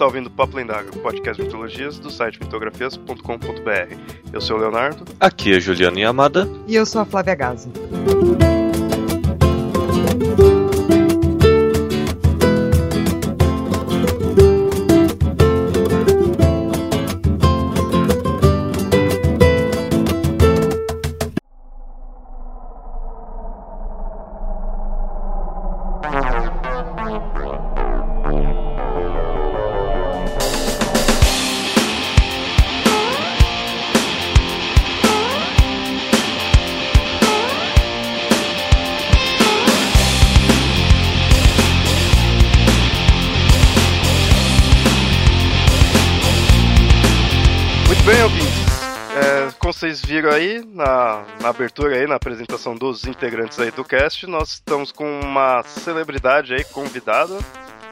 está ouvindo Papo Lendário, podcast de mitologias do site mitografias.com.br. Eu sou o Leonardo. Aqui é Juliana Yamada. E eu sou a Flávia Gazi. Na, abertura aí, na apresentação dos integrantes aí do cast, nós estamos com uma celebridade aí convidada.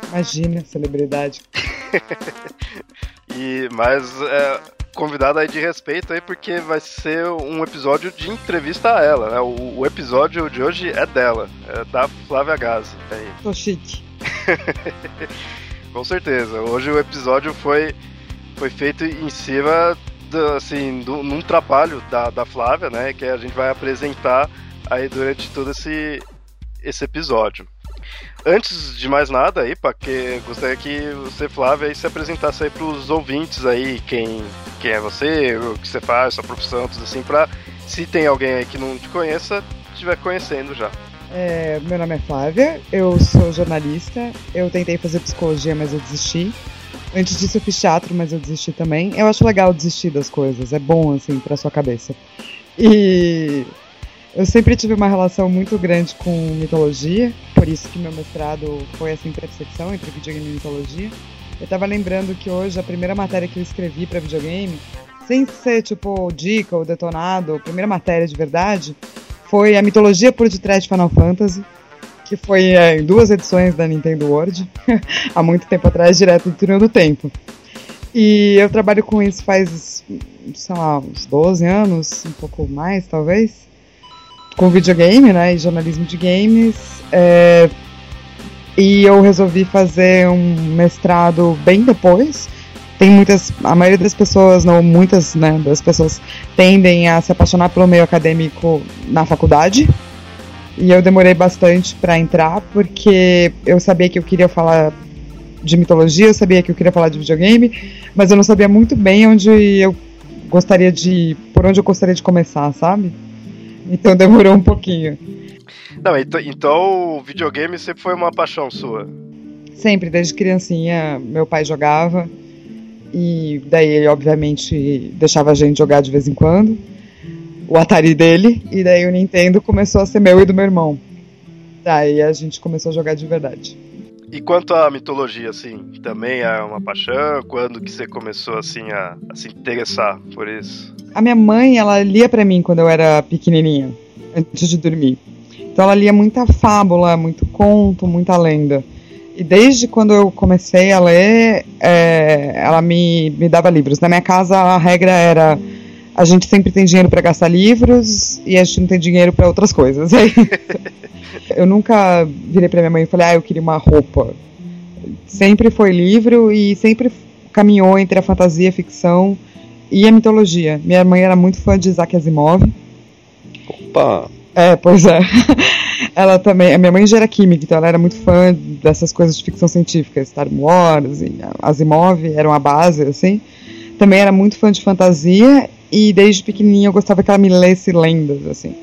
Imagina, celebridade. E mais é, convidada aí de respeito aí, porque vai ser um episódio de entrevista a ela, né? O, o episódio de hoje é dela, é da Flávia Gazi. Aí. Tô chique. Com certeza. Hoje o episódio foi, foi feito em cima do, assim, do, num trabalho da, da Flávia, né? Que a gente vai apresentar aí durante todo esse, esse episódio. Antes de mais nada aí, que gostaria que você, Flávia, aí, se apresentasse aí pros ouvintes aí, quem, quem é você, o que você faz, sua profissão, tudo assim, pra se tem alguém aí que não te conheça, estiver conhecendo já. É, meu nome é Flávia, eu sou jornalista, eu tentei fazer psicologia, mas eu desisti. Antes disso eu fiz teatro, mas eu desisti também. Eu acho legal desistir das coisas, é bom assim pra sua cabeça. E eu sempre tive uma relação muito grande com mitologia, por isso que meu mestrado foi essa intersecção entre videogame e mitologia. Eu tava lembrando que hoje a primeira matéria que eu escrevi para videogame, sem ser tipo dica ou detonado, a primeira matéria de verdade, foi a mitologia por detrás de Final Fantasy, que foi é, em duas edições da Nintendo World, há muito tempo atrás, direto do túnel do tempo. E eu trabalho com isso faz, sei lá, uns 12 anos, um pouco mais talvez, com videogame, né, e jornalismo de games. É, e eu resolvi fazer um mestrado bem depois. Tem muitas, a maioria das pessoas, não muitas, né, das pessoas tendem a se apaixonar pelo meio acadêmico na faculdade. E eu demorei bastante para entrar porque eu sabia que eu queria falar de mitologia, eu sabia que eu queria falar de videogame, mas eu não sabia muito bem onde eu gostaria de, por onde eu gostaria de começar, sabe? Então demorou um pouquinho. Não, então, então o videogame sempre foi uma paixão sua? Sempre, desde criancinha, meu pai jogava. E daí ele, obviamente, deixava a gente jogar de vez em quando. O Atari dele. E daí o Nintendo começou a ser meu e do meu irmão. Daí a gente começou a jogar de verdade. E quanto à mitologia, assim, também é uma paixão? Quando que você começou, assim, a, a se interessar por isso? A minha mãe, ela lia para mim quando eu era pequenininha, antes de dormir. Então ela lia muita fábula, muito conto, muita lenda. E desde quando eu comecei a ler, é, ela me, me dava livros. Na minha casa a regra era a gente sempre tem dinheiro para gastar livros e a gente não tem dinheiro para outras coisas. É eu nunca virei para minha mãe e falei, ah, eu queria uma roupa. Sempre foi livro e sempre caminhou entre a fantasia, a ficção e a mitologia. Minha mãe era muito fã de Isaac Asimov. Opa! É, pois é. ela também, a minha mãe já era química, então ela era muito fã dessas coisas de ficção científica, Star Wars e Asimov eram a base, assim. Também era muito fã de fantasia e desde pequenininha eu gostava que ela me lesse lendas, assim.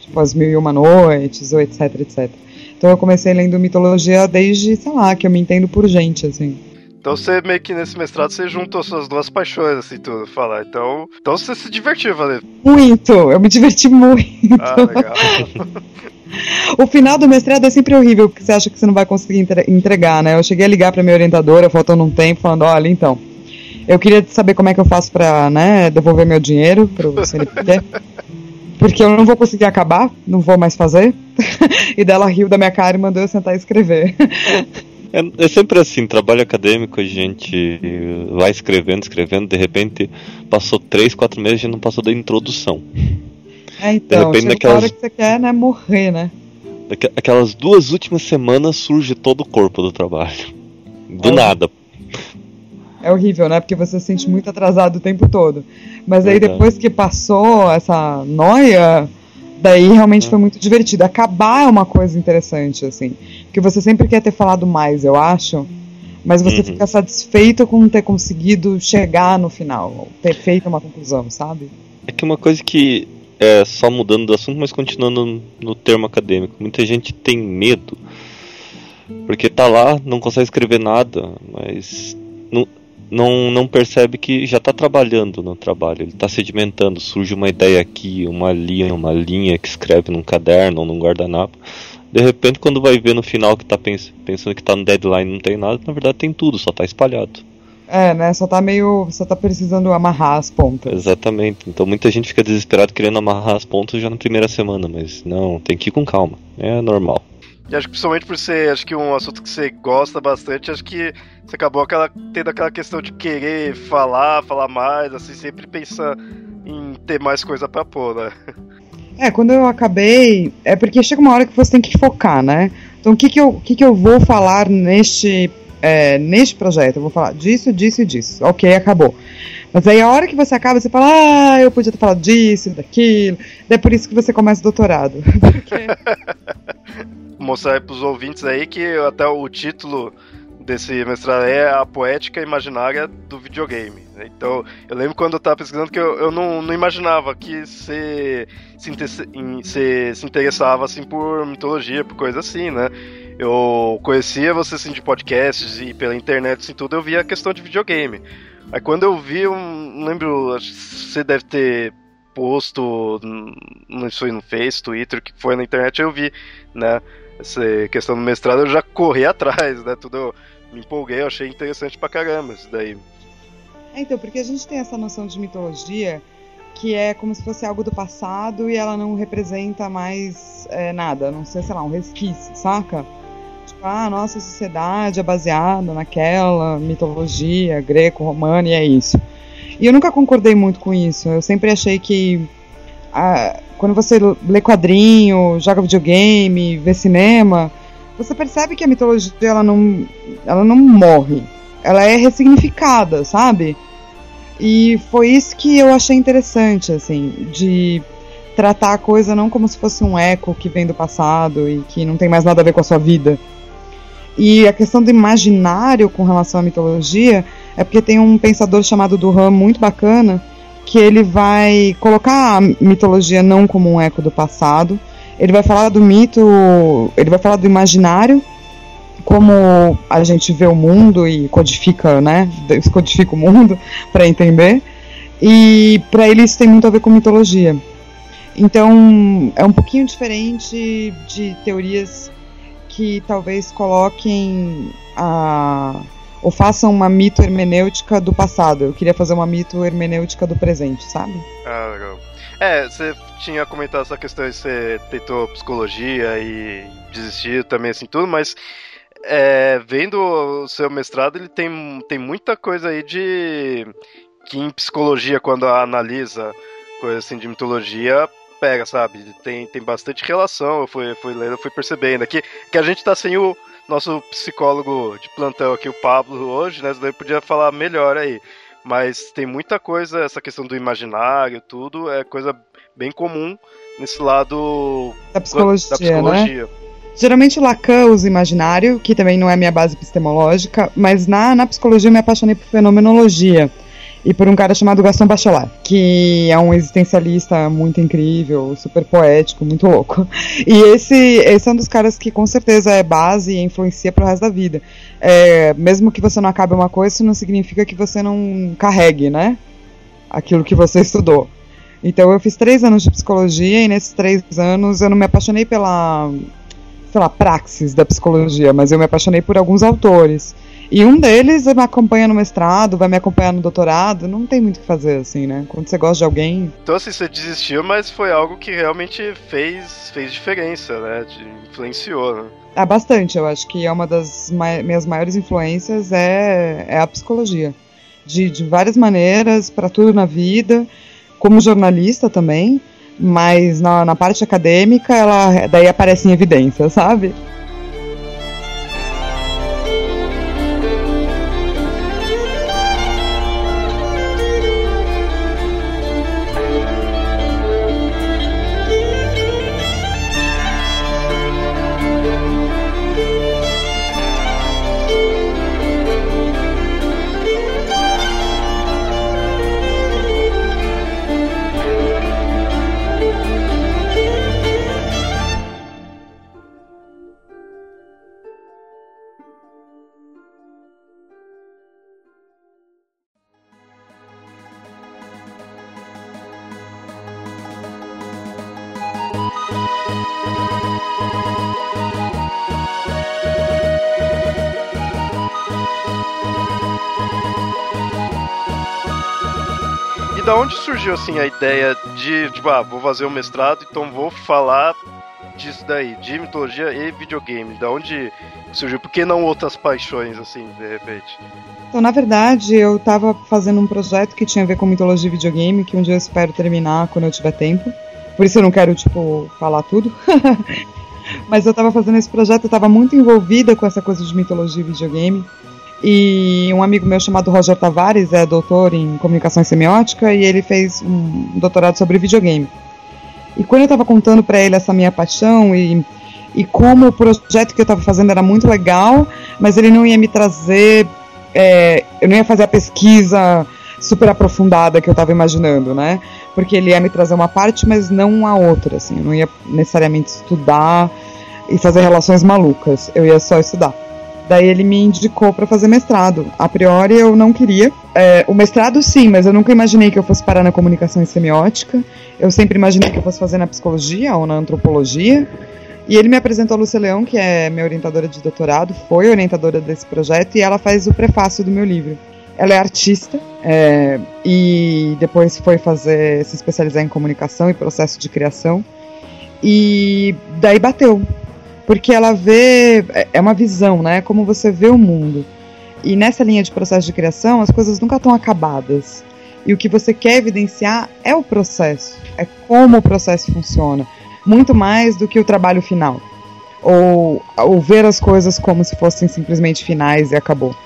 Tipo, As Mil e Uma Noites, ou etc, etc. Então eu comecei lendo mitologia desde, sei lá, que eu me entendo por gente, assim. Então você meio que nesse mestrado você juntou suas duas paixões, assim, tudo, falar. Então, então você se divertiu, valeu? Muito! Eu me diverti muito. Ah, legal. o final do mestrado é sempre horrível, porque você acha que você não vai conseguir entregar, né? Eu cheguei a ligar pra minha orientadora, faltando um tempo, falando, olha, então, eu queria saber como é que eu faço pra, né, devolver meu dinheiro pro CNPq. porque eu não vou conseguir acabar, não vou mais fazer. e dela riu da minha cara e mandou eu sentar e escrever. É, é, sempre assim, trabalho acadêmico, a gente vai escrevendo, escrevendo, de repente passou três, quatro meses e não passou da introdução. É, então, de repente, naquelas... hora que você quer, né, morrer, né? Aquelas duas últimas semanas surge todo o corpo do trabalho. Do é. nada. É horrível, né? Porque você se sente muito atrasado o tempo todo. Mas aí depois que passou essa noia, daí realmente foi muito divertido. Acabar é uma coisa interessante, assim. Porque você sempre quer ter falado mais, eu acho. Mas você uhum. fica satisfeito com ter conseguido chegar no final, ter feito uma conclusão, sabe? É que uma coisa que é só mudando do assunto, mas continuando no termo acadêmico, muita gente tem medo porque tá lá, não consegue escrever nada, mas não, não, não percebe que já está trabalhando no trabalho, ele está sedimentando, surge uma ideia aqui, uma linha, uma linha que escreve num caderno ou num guardanapo. De repente, quando vai ver no final que está pens pensando que está no deadline não tem nada, na verdade tem tudo, só está espalhado. É, né? Só tá meio. Só tá precisando amarrar as pontas. Exatamente. Então muita gente fica desesperado querendo amarrar as pontas já na primeira semana, mas não, tem que ir com calma. É normal. E acho que principalmente por ser, acho que um assunto que você gosta bastante, acho que você acabou aquela, tendo aquela questão de querer falar, falar mais, assim, sempre pensar em ter mais coisa para pôr, né? É, quando eu acabei, é porque chega uma hora que você tem que focar, né? Então o que que eu, o que que eu vou falar neste, é, neste projeto? Eu vou falar disso, disso e disso. Ok, acabou. Mas aí a hora que você acaba, você fala, ah, eu podia ter falado disso, daquilo. É por isso que você começa o doutorado. Porque mostrar para os ouvintes aí que até o título desse mestrado é a poética imaginária do videogame. Então, eu lembro quando eu estava pesquisando que eu, eu não, não, imaginava que você se, se, se interessava assim por mitologia, por coisa assim, né? Eu conhecia você assim de podcasts e pela internet assim tudo, eu via a questão de videogame. Aí quando eu vi, eu lembro, você deve ter posto, não sei no Face, Twitter, que foi na internet, eu vi, né? Essa questão do mestrado, eu já corri atrás, né? Tudo eu me empolguei, eu achei interessante pra caramba isso daí. É, então, porque a gente tem essa noção de mitologia que é como se fosse algo do passado e ela não representa mais é, nada, não sei, sei lá, um resquício, saca? Tipo, ah, a nossa sociedade é baseada naquela mitologia greco-romana e é isso. E eu nunca concordei muito com isso, eu sempre achei que quando você lê quadrinho, joga videogame, vê cinema, você percebe que a mitologia ela não, ela não morre. Ela é ressignificada, sabe? E foi isso que eu achei interessante, assim, de tratar a coisa não como se fosse um eco que vem do passado e que não tem mais nada a ver com a sua vida. E a questão do imaginário com relação à mitologia é porque tem um pensador chamado Duhan muito bacana que ele vai colocar a mitologia não como um eco do passado. Ele vai falar do mito, ele vai falar do imaginário, como a gente vê o mundo e codifica, né? Codifica o mundo para entender. E para ele isso tem muito a ver com mitologia. Então é um pouquinho diferente de teorias que talvez coloquem a ou façam uma mito hermenêutica do passado. Eu queria fazer uma mito hermenêutica do presente, sabe? Ah, legal. É, você tinha comentado essa questão de você tentou psicologia e desistiu também, assim, tudo, mas é, vendo o seu mestrado, ele tem, tem muita coisa aí de. que em psicologia, quando analisa coisa assim de mitologia, pega, sabe? Tem, tem bastante relação, eu fui, fui lendo, eu fui percebendo aqui, que a gente tá sem o nosso psicólogo de plantão aqui, o Pablo, hoje, né? Ele podia falar melhor aí. Mas tem muita coisa, essa questão do imaginário, tudo, é coisa bem comum nesse lado da psicologia. Da psicologia. Né? Geralmente Lacan usa imaginário, que também não é minha base epistemológica, mas na, na psicologia eu me apaixonei por fenomenologia e por um cara chamado Gaston Bachelard, que é um existencialista muito incrível, super poético, muito louco. E esse, esse é um dos caras que com certeza é base e influencia pro resto da vida. É, mesmo que você não acabe uma coisa, isso não significa que você não carregue, né? Aquilo que você estudou. Então eu fiz três anos de psicologia e nesses três anos eu não me apaixonei pela, sei lá, praxis da psicologia, mas eu me apaixonei por alguns autores. E um deles me acompanha no mestrado, vai me acompanhar no doutorado, não tem muito o que fazer, assim, né? Quando você gosta de alguém. Então, assim, você desistiu, mas foi algo que realmente fez, fez diferença, né? Te influenciou, né? Ah, bastante. Eu acho que é uma das ma minhas maiores influências é, é a psicologia. De, de várias maneiras, para tudo na vida, como jornalista também, mas na, na parte acadêmica, ela daí aparece em evidência, sabe? Onde surgiu assim a ideia de, tipo, ah, vou fazer um mestrado, então vou falar disso daí, de mitologia e videogame? Da onde surgiu? Por que não outras paixões, assim, de repente? Então, na verdade, eu estava fazendo um projeto que tinha a ver com mitologia e videogame, que um dia eu espero terminar quando eu tiver tempo. Por isso eu não quero, tipo, falar tudo. Mas eu estava fazendo esse projeto, eu estava muito envolvida com essa coisa de mitologia e videogame. E um amigo meu chamado Roger Tavares é doutor em comunicação semiótica e ele fez um doutorado sobre videogame. E quando eu estava contando para ele essa minha paixão e, e como o projeto que eu estava fazendo era muito legal, mas ele não ia me trazer, é, eu não ia fazer a pesquisa super aprofundada que eu estava imaginando, né? Porque ele ia me trazer uma parte, mas não a outra, assim. Eu não ia necessariamente estudar e fazer relações malucas. Eu ia só estudar. Daí ele me indicou para fazer mestrado. A priori eu não queria. É, o mestrado sim, mas eu nunca imaginei que eu fosse parar na comunicação e semiótica. Eu sempre imaginei que eu fosse fazer na psicologia ou na antropologia. E ele me apresentou a Lúcia Leão, que é minha orientadora de doutorado, foi orientadora desse projeto e ela faz o prefácio do meu livro. Ela é artista é, e depois foi fazer se especializar em comunicação e processo de criação. E daí bateu porque ela vê é, é uma visão, né? Como você vê o mundo. E nessa linha de processo de criação, as coisas nunca estão acabadas. E o que você quer evidenciar é o processo, é como o processo funciona, muito mais do que o trabalho final. Ou, ou ver as coisas como se fossem simplesmente finais e acabou.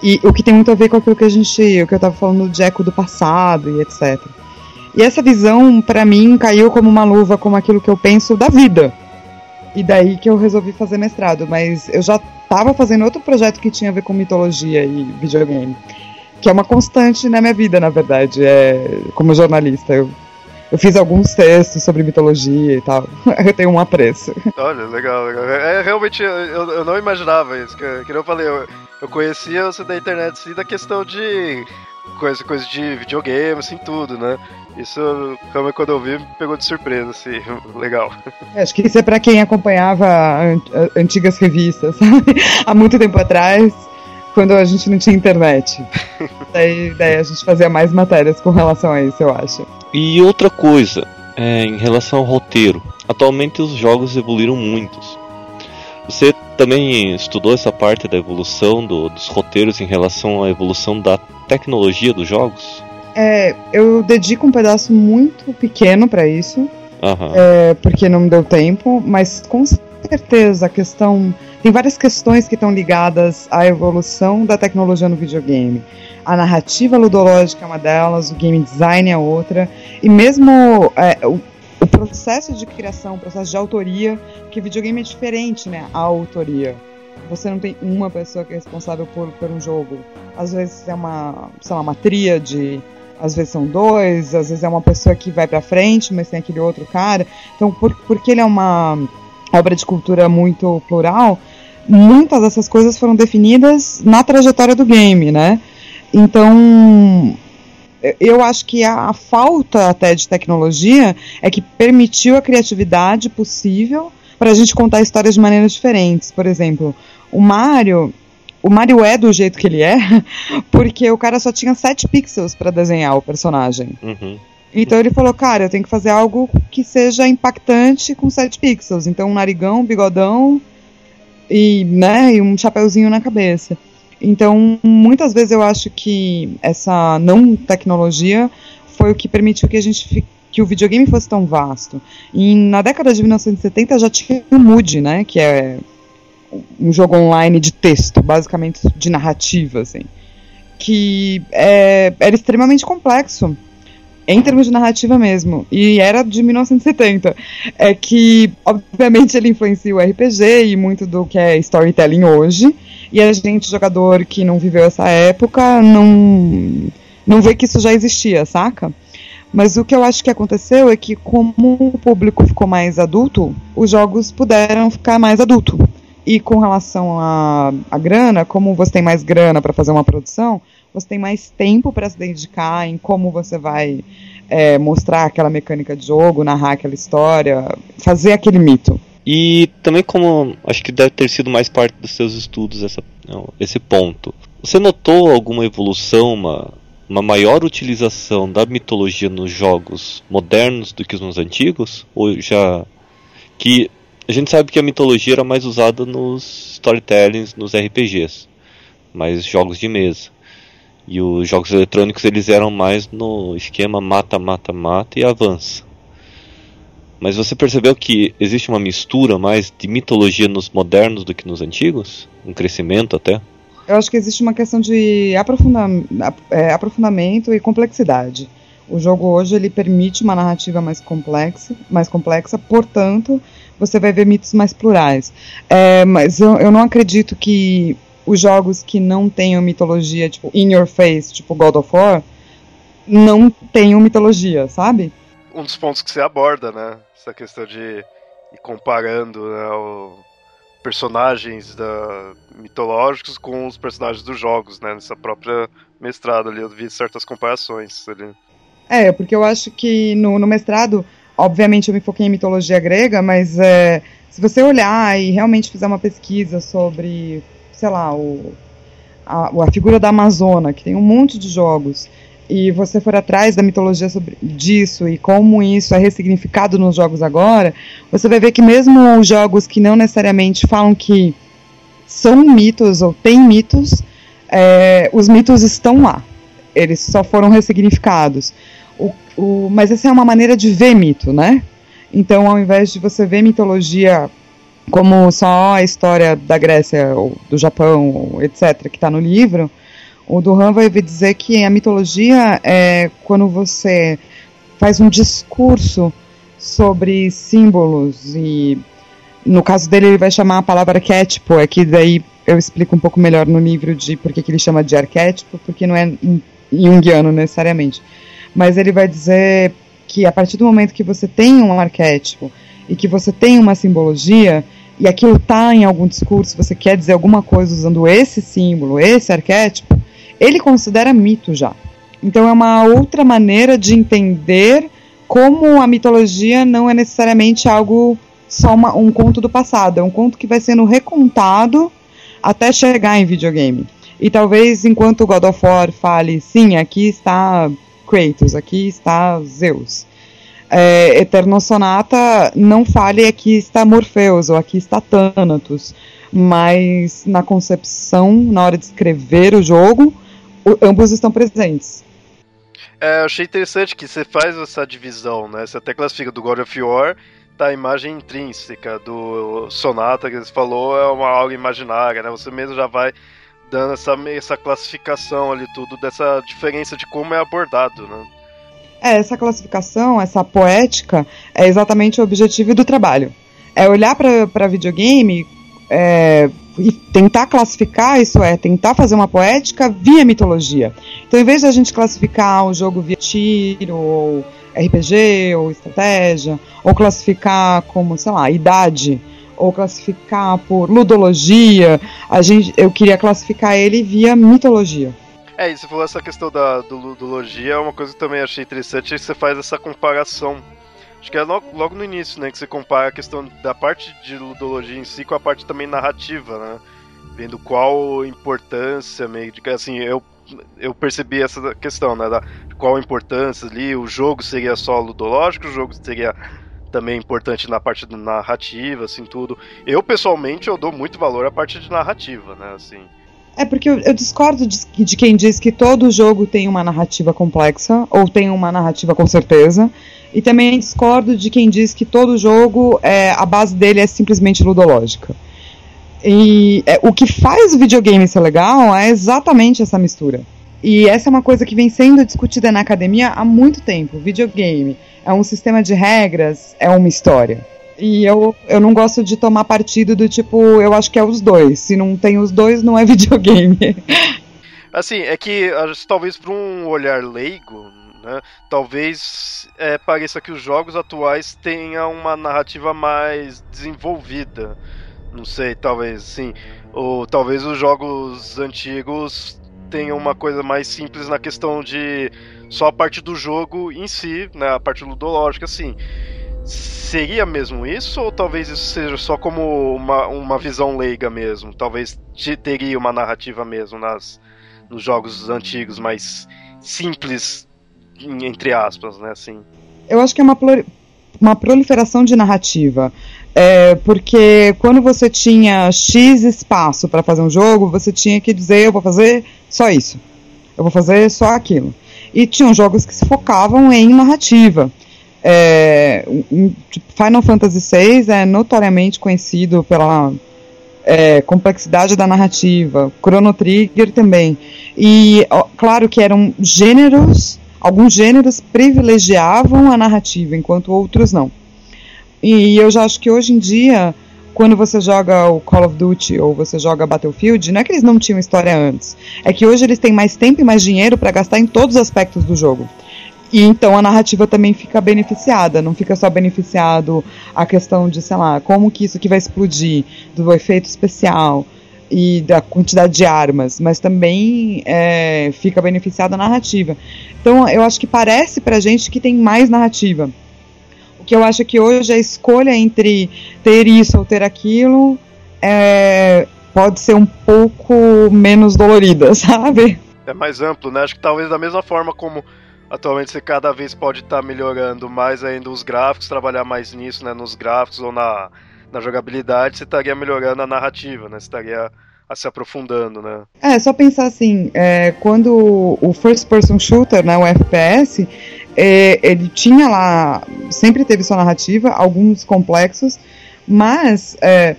E o que tem muito a ver com aquilo que a gente, o que eu estava falando de eco do passado e etc. E essa visão, para mim, caiu como uma luva como aquilo que eu penso da vida e daí que eu resolvi fazer mestrado, mas eu já estava fazendo outro projeto que tinha a ver com mitologia e videogame, que é uma constante na minha vida, na verdade, é como jornalista. Eu, eu fiz alguns textos sobre mitologia e tal. eu tenho um apreço. Olha, legal, legal. É, realmente, eu, eu não imaginava isso. Que, que eu falei, eu, eu conhecia você da internet, sim, da questão de coisa, coisa de videogame, assim, tudo, né? Isso, como quando eu vi, me pegou de surpresa, assim, legal. É, acho que isso é pra quem acompanhava antigas revistas, sabe? Há muito tempo atrás, quando a gente não tinha internet. daí, daí a gente fazia mais matérias com relação a isso, eu acho. E outra coisa, é, em relação ao roteiro. Atualmente os jogos evoluíram muitos. Você também estudou essa parte da evolução do, dos roteiros em relação à evolução da tecnologia dos jogos? É, eu dedico um pedaço muito pequeno para isso, uhum. é, porque não deu tempo, mas com certeza a questão. Tem várias questões que estão ligadas à evolução da tecnologia no videogame. A narrativa ludológica é uma delas, o game design é outra, e mesmo é, o, o processo de criação, o processo de autoria, que videogame é diferente, né? A autoria. Você não tem uma pessoa que é responsável por, por um jogo. Às vezes é uma, sei lá, uma tríade, às vezes são dois, às vezes é uma pessoa que vai para frente, mas tem aquele outro cara. Então, por, porque ele é uma obra de cultura muito plural, muitas dessas coisas foram definidas na trajetória do game, né? Então, eu acho que a, falta até de tecnologia é que permitiu a criatividade possível para a gente contar histórias de maneiras diferentes. Por exemplo, o Mario, o Mario é do jeito que ele é, porque o cara só tinha 7 pixels para desenhar o personagem. Uhum. Então ele falou, cara, eu tenho que fazer algo que seja impactante com 7 pixels. Então um narigão, um bigodão e, né, e um chapeuzinho na cabeça. Então, muitas vezes eu acho que essa não tecnologia foi o que permitiu que a gente que o videogame fosse tão vasto. E na década de 1970 já tinha o Mood, né, que é um jogo online de texto, basicamente de narrativa, assim, que é, era extremamente complexo em termos de narrativa mesmo, e era de 1970. É que, obviamente, ele influencia o RPG e muito do que é storytelling hoje, e a gente, jogador que não viveu essa época, não, não vê que isso já existia, saca? Mas o que eu acho que aconteceu é que, como o público ficou mais adulto, os jogos puderam ficar mais adulto. E com relação à grana, como você tem mais grana para fazer uma produção, você tem mais tempo para se dedicar em como você vai é, mostrar aquela mecânica de jogo, narrar aquela história, fazer aquele mito. E também como acho que deve ter sido mais parte dos seus estudos essa, esse ponto. Você notou alguma evolução, uma, uma maior utilização da mitologia nos jogos modernos do que nos antigos? Ou já que a gente sabe que a mitologia era mais usada nos storytellings, nos RPGs, mais jogos de mesa. E os jogos eletrônicos eles eram mais no esquema mata, mata, mata e avança. Mas você percebeu que existe uma mistura mais de mitologia nos modernos do que nos antigos? Um crescimento até? Eu acho que existe uma questão de é, aprofundamento e complexidade. O jogo hoje ele permite uma narrativa mais complexa, mais complexa, portanto, você vai ver mitos mais plurais. É, mas eu, eu não acredito que os jogos que não tenham mitologia, tipo, in your face, tipo God of War, não tenham mitologia, sabe? Um dos pontos que você aborda, né? Essa questão de ir comparando né, o personagens da, mitológicos com os personagens dos jogos, né? Nessa própria mestrado ali, eu vi certas comparações ali. É, porque eu acho que no, no mestrado obviamente eu me foquei em mitologia grega, mas é, se você olhar e realmente fizer uma pesquisa sobre, sei lá, o, a, a, figura da Amazona, que tem um monte de jogos, e você for atrás da mitologia sobre disso e como isso é ressignificado nos jogos agora, você vai ver que mesmo os jogos que não necessariamente falam que são mitos ou têm mitos, é, os mitos estão lá. Eles só foram ressignificados. O, o, mas essa é uma maneira de ver mito, né? Então, ao invés de você ver mitologia como só a história da Grécia ou do Japão, etc., que está no livro, o Duran vai dizer que a mitologia é quando você faz um discurso sobre símbolos e no caso dele ele vai chamar a palavra arquétipo, é que daí eu explico um pouco melhor no livro de por que ele chama de arquétipo, porque não é junguiano necessariamente mas ele vai dizer que a partir do momento que você tem um arquétipo e que você tem uma simbologia e aquilo está em algum discurso, você quer dizer alguma coisa usando esse símbolo, esse arquétipo, ele considera mito já. Então é uma outra maneira de entender como a mitologia não é necessariamente algo só uma, um conto do passado, é um conto que vai sendo recontado até chegar em videogame. E talvez enquanto God of War fale, sim, aqui está Kratos, aqui está Zeus. É, Eterno Sonata não fale aqui está Morpheus ou aqui está Thanatos, mas na concepção, na hora de escrever o jogo, o, ambos estão presentes. É, eu achei interessante que você faz essa divisão, né? Você até classifica do God of War, tá a imagem intrínseca do Sonata que você falou é uma algo imaginária, né? Você mesmo já vai dando essa, essa classificação ali, tudo, dessa diferença de como é abordado, né? É, essa classificação, essa poética, é exatamente o objetivo do trabalho. É olhar para videogame é, e tentar classificar, isso é, tentar fazer uma poética via mitologia. Então, em vez de a gente classificar o jogo via tiro, ou RPG, ou estratégia, ou classificar como, sei lá, idade, ou classificar por ludologia, a gente, eu queria classificar ele via mitologia. É, e você falou essa questão da do ludologia, é uma coisa que também achei interessante, é que você faz essa comparação. Acho que é logo, logo no início, né, que você compara a questão da parte de ludologia em si com a parte também narrativa, né? Vendo qual importância meio de assim, eu eu percebi essa questão, né, da qual importância ali, o jogo seria só ludológico, o jogo seria também importante na parte da narrativa, assim, tudo. Eu, pessoalmente, eu dou muito valor à parte de narrativa, né, assim. É porque eu, eu discordo de, de, quem diz que todo jogo tem uma narrativa complexa, ou tem uma narrativa com certeza, e também discordo de quem diz que todo jogo, é, a base dele é simplesmente ludológica. E é, o que faz o videogame ser legal é exatamente essa mistura. E essa é uma coisa que vem sendo discutida na academia há muito tempo. Videogame é um sistema de regras, é uma história. E eu, eu não gosto de tomar partido do tipo, eu acho que é os dois. Se não tem os dois, não é videogame. Assim, é que talvez para um olhar leigo, né, talvez é, pareça que os jogos atuais tenham uma narrativa mais desenvolvida. Não sei, talvez, sim. Ou talvez os jogos antigos tenham uma coisa mais simples na questão de só a parte do jogo em si, né, a parte ludológica, assim. Seria mesmo isso, ou talvez isso seja só como uma, uma visão leiga mesmo? Talvez teria uma narrativa mesmo nas, nos jogos antigos, mais simples, entre aspas, né, assim. Eu acho que é uma, uma proliferação de narrativa. É, porque quando você tinha X espaço para fazer um jogo, você tinha que dizer: eu vou fazer só isso, eu vou fazer só aquilo. E tinham jogos que se focavam em narrativa. É, tipo, Final Fantasy VI é notoriamente conhecido pela é, complexidade da narrativa, Chrono Trigger também. E ó, claro que eram gêneros, alguns gêneros privilegiavam a narrativa, enquanto outros não. E eu já acho que hoje em dia, quando você joga o Call of Duty ou você joga Battlefield, não é que eles não tinham história antes. É que hoje eles têm mais tempo e mais dinheiro para gastar em todos os aspectos do jogo. E então a narrativa também fica beneficiada, não fica só beneficiado a questão de, sei lá, como que isso aqui vai explodir, do efeito especial e da quantidade de armas, mas também é, fica beneficiada a narrativa. Então eu acho que parece pra gente que tem mais narrativa que eu acho que hoje a escolha entre ter isso ou ter aquilo é, pode ser um pouco menos dolorida, sabe? É mais amplo, né? Acho que talvez da mesma forma como atualmente você cada vez pode estar tá melhorando mais ainda os gráficos, trabalhar mais nisso, né? Nos gráficos ou na, na jogabilidade, você estaria melhorando a narrativa, né? Você estaria a se aprofundando, né? É, só pensar assim, é, quando o first person shooter, né, o FPS, é, ele tinha lá, sempre teve sua narrativa, alguns complexos, mas é,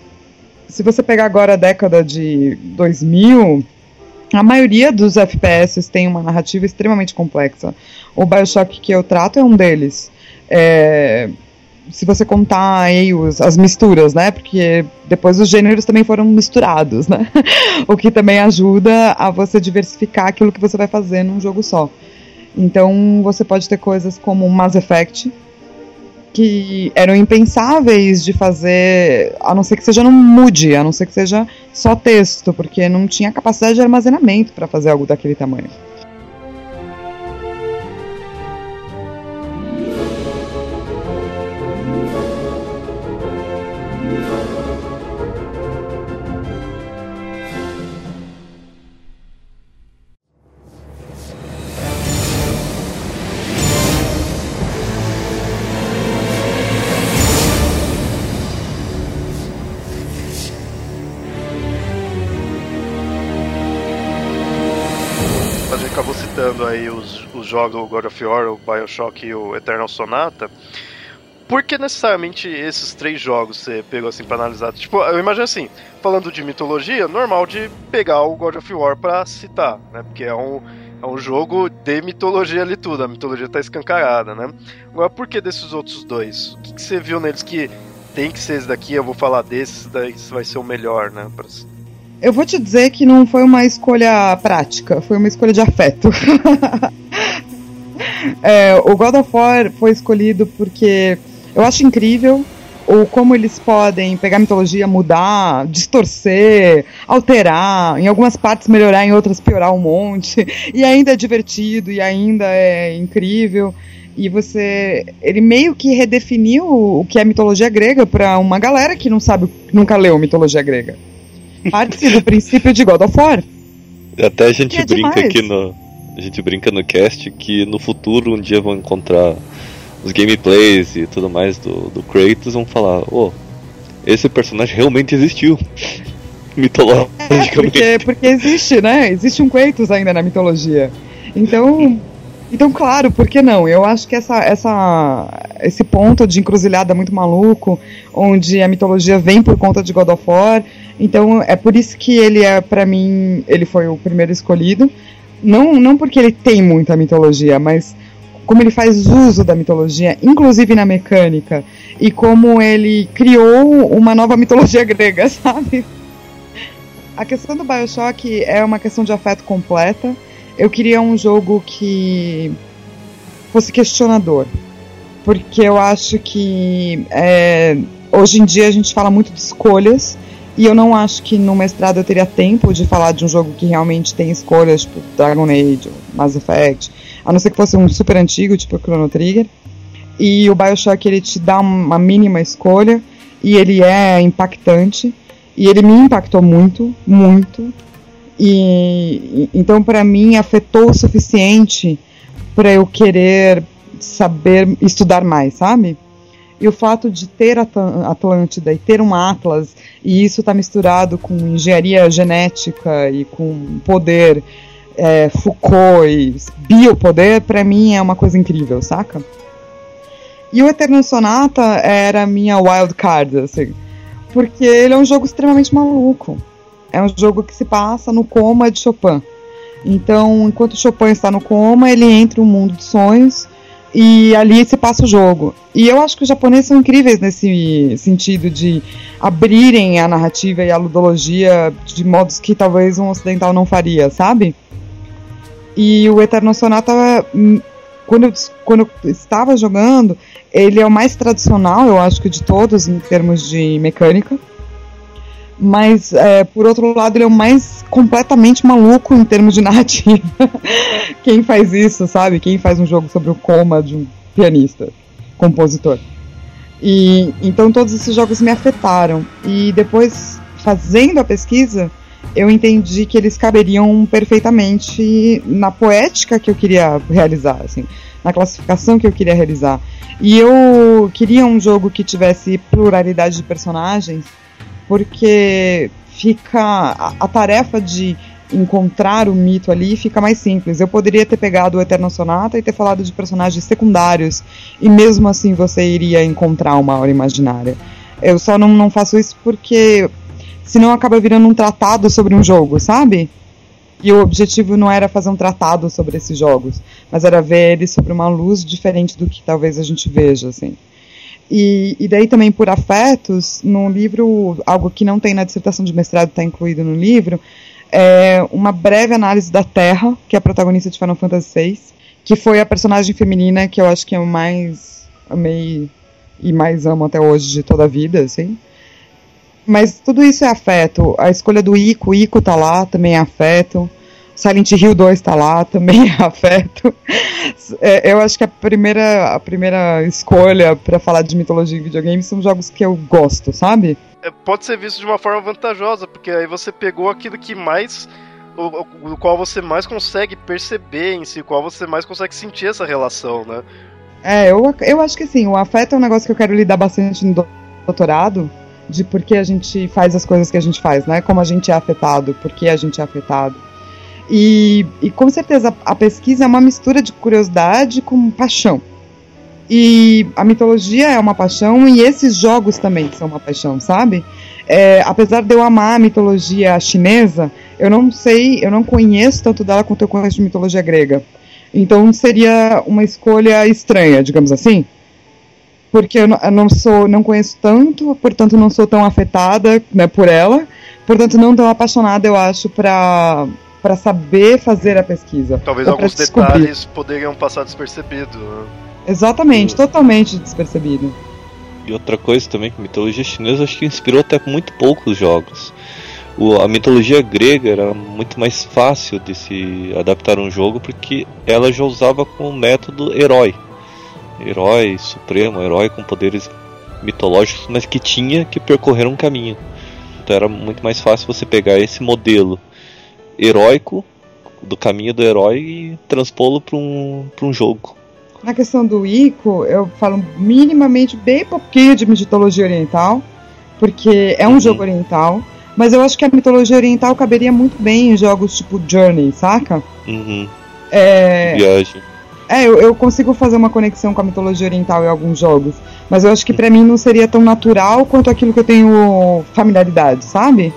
se você pegar agora a década de 2000, a maioria dos FPS tem uma narrativa extremamente complexa. O Bioshock que eu trato é um deles. É, se você contar aí os, as misturas, né? Porque depois os gêneros também foram misturados, né? o que também ajuda a você diversificar aquilo que você vai fazer num jogo só. Então você pode ter coisas como Mass Effect, que eram impensáveis de fazer, a não ser que seja no MUD, a não ser que seja só texto, porque não tinha capacidade de armazenamento para fazer algo daquele tamanho. Joga o God of War, o Bioshock e o Eternal Sonata, por que necessariamente esses três jogos você pegou assim pra analisar? Tipo, eu imagino assim, falando de mitologia, normal de pegar o God of War pra citar, né? Porque é um, é um jogo de mitologia ali tudo, a mitologia tá escancarada, né? Agora, por que desses outros dois? O que, que você viu neles que tem que ser esse daqui, eu vou falar desses, daí vai ser o melhor, né? Pra... Eu vou te dizer que não foi uma escolha prática, foi uma escolha de afeto. é, o God of War foi escolhido porque eu acho incrível ou como eles podem pegar a mitologia, mudar, distorcer, alterar, em algumas partes melhorar, em outras piorar um monte, e ainda é divertido e ainda é incrível. E você, ele meio que redefiniu o que é mitologia grega para uma galera que não sabe, nunca leu mitologia grega. Parte do princípio de God of War. Até a gente é brinca demais. aqui no, a gente brinca no cast que no futuro um dia vão encontrar os gameplays e tudo mais do, do Kratos vão falar, oh, esse personagem realmente existiu. Mitologicamente. É, porque, porque existe, né? Existe um Kratos ainda na mitologia. Então, então, claro, por que não? Eu acho que essa, essa, esse ponto de encruzilhada muito maluco, onde a mitologia vem por conta de God of War, então é por isso que ele é, para mim, ele foi o primeiro escolhido. Não, não porque ele tem muita mitologia, mas como ele faz uso da mitologia, inclusive na mecânica, e como ele criou uma nova mitologia grega, sabe? A questão do Bioshock é uma questão de afeto completa. Eu queria um jogo que fosse questionador, porque eu acho que é, hoje em dia a gente fala muito de escolhas e eu não acho que no mestrado eu teria tempo de falar de um jogo que realmente tem escolhas, tipo Dragon Age, Mass Effect. a não ser que fosse um super antigo, tipo Chrono Trigger. E o Bioshock ele te dá uma mínima escolha e ele é impactante. E ele me impactou muito, muito. E então para mim afetou o suficiente para eu querer saber estudar mais, sabe? E o fato de ter Atlântida e ter um Atlas, e isso está misturado com engenharia genética e com poder, é, Foucault e biopoder, para mim é uma coisa incrível, saca? E o Eterno Sonata era minha wild card, assim, porque ele é um jogo extremamente maluco. É um jogo que se passa no coma de Chopin. Então, enquanto Chopin está no coma, ele entra no mundo de sonhos e ali se passa o jogo. E eu acho que os japoneses são incríveis nesse sentido de abrirem a narrativa e a ludologia de modos que talvez um ocidental não faria, sabe? E o Eterno Sonata, hum, quando eu, quando eu estava jogando, ele é o mais tradicional, eu acho que de todos, em termos de mecânica. Mas, é, por outro lado, ele é o mais completamente maluco em termos de narrativa. Quem faz isso, sabe? Quem faz um jogo sobre o coma de um pianista, compositor. E então todos esses jogos me afetaram. E depois, fazendo a pesquisa, eu entendi que eles caberiam perfeitamente na poética que eu queria realizar, assim, na classificação que eu queria realizar. E eu queria um jogo que tivesse pluralidade de personagens porque fica a, a tarefa de encontrar o mito ali fica mais simples. Eu poderia ter pegado o Eterno Sonata e ter falado de personagens secundários, e mesmo assim você iria encontrar uma hora imaginária. Eu só não, não faço isso porque senão acaba virando um tratado sobre um jogo, sabe? E o objetivo não era fazer um tratado sobre esses jogos, mas era ver eles sobre uma luz diferente do que talvez a gente veja, assim. E, e daí também por afetos, no livro, algo que não tem na dissertação de mestrado, está incluído no livro, é uma breve análise da Terra, que é a protagonista de Final Fantasy VI, que foi a personagem feminina que eu acho que eu mais amei e mais amo até hoje de toda a vida, assim. Mas tudo isso é afeto. A escolha do Ico, o Ico tá lá, também é afeto. Silent Hill 2 está lá, também é afeto. É, eu acho que a primeira, a primeira escolha para falar de mitologia em videogames são jogos que eu gosto, sabe? É, pode ser visto de uma forma vantajosa, porque aí você pegou aquilo que mais. O, o qual você mais consegue perceber em si, o qual você mais consegue sentir essa relação, né? É, eu, eu acho que sim, o afeto é um negócio que eu quero lidar bastante no doutorado, de por que a gente faz as coisas que a gente faz, né? Como a gente é afetado, por que a gente é afetado. E, e com certeza a pesquisa é uma mistura de curiosidade com paixão. E a mitologia é uma paixão e esses jogos também são uma paixão, sabe? É, apesar de eu amar a mitologia chinesa, eu não sei, eu não conheço tanto dela quanto eu conheço de mitologia grega. Então seria uma escolha estranha, digamos assim. Porque eu não, eu não sou, não conheço tanto, portanto não sou tão afetada né, por ela, portanto não tão apaixonada, eu acho, para para saber fazer a pesquisa. Talvez alguns detalhes poderiam passar despercebido. Né? Exatamente, totalmente despercebido. E outra coisa também que a mitologia chinesa acho que inspirou até muito poucos jogos. O, a mitologia grega era muito mais fácil de se adaptar a um jogo porque ela já usava como método herói. Herói supremo, herói com poderes mitológicos, mas que tinha que percorrer um caminho. Então era muito mais fácil você pegar esse modelo heróico do caminho do herói e transpô-lo para um, um jogo. Na questão do Ico, eu falo minimamente bem pouquinho de mitologia oriental, porque é um uhum. jogo oriental, mas eu acho que a mitologia oriental caberia muito bem em jogos tipo Journey, saca? Uhum. É... Viagem. É, eu, eu, consigo fazer uma conexão com a mitologia oriental em alguns jogos, mas eu acho que para mim não seria tão natural quanto aquilo que eu tenho familiaridade, sabe?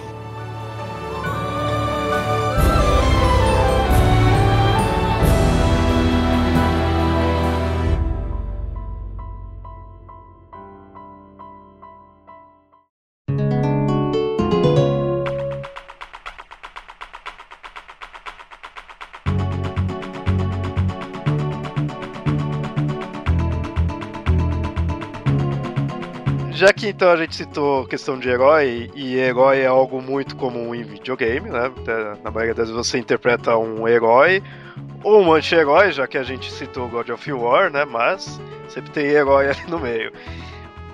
Já que então a gente citou questão de herói, e herói é algo muito comum em videogame, né? Na maioria das vezes você interpreta um herói, ou um anti-herói, já que a gente citou God of War, né? Mas sempre tem herói ali no meio.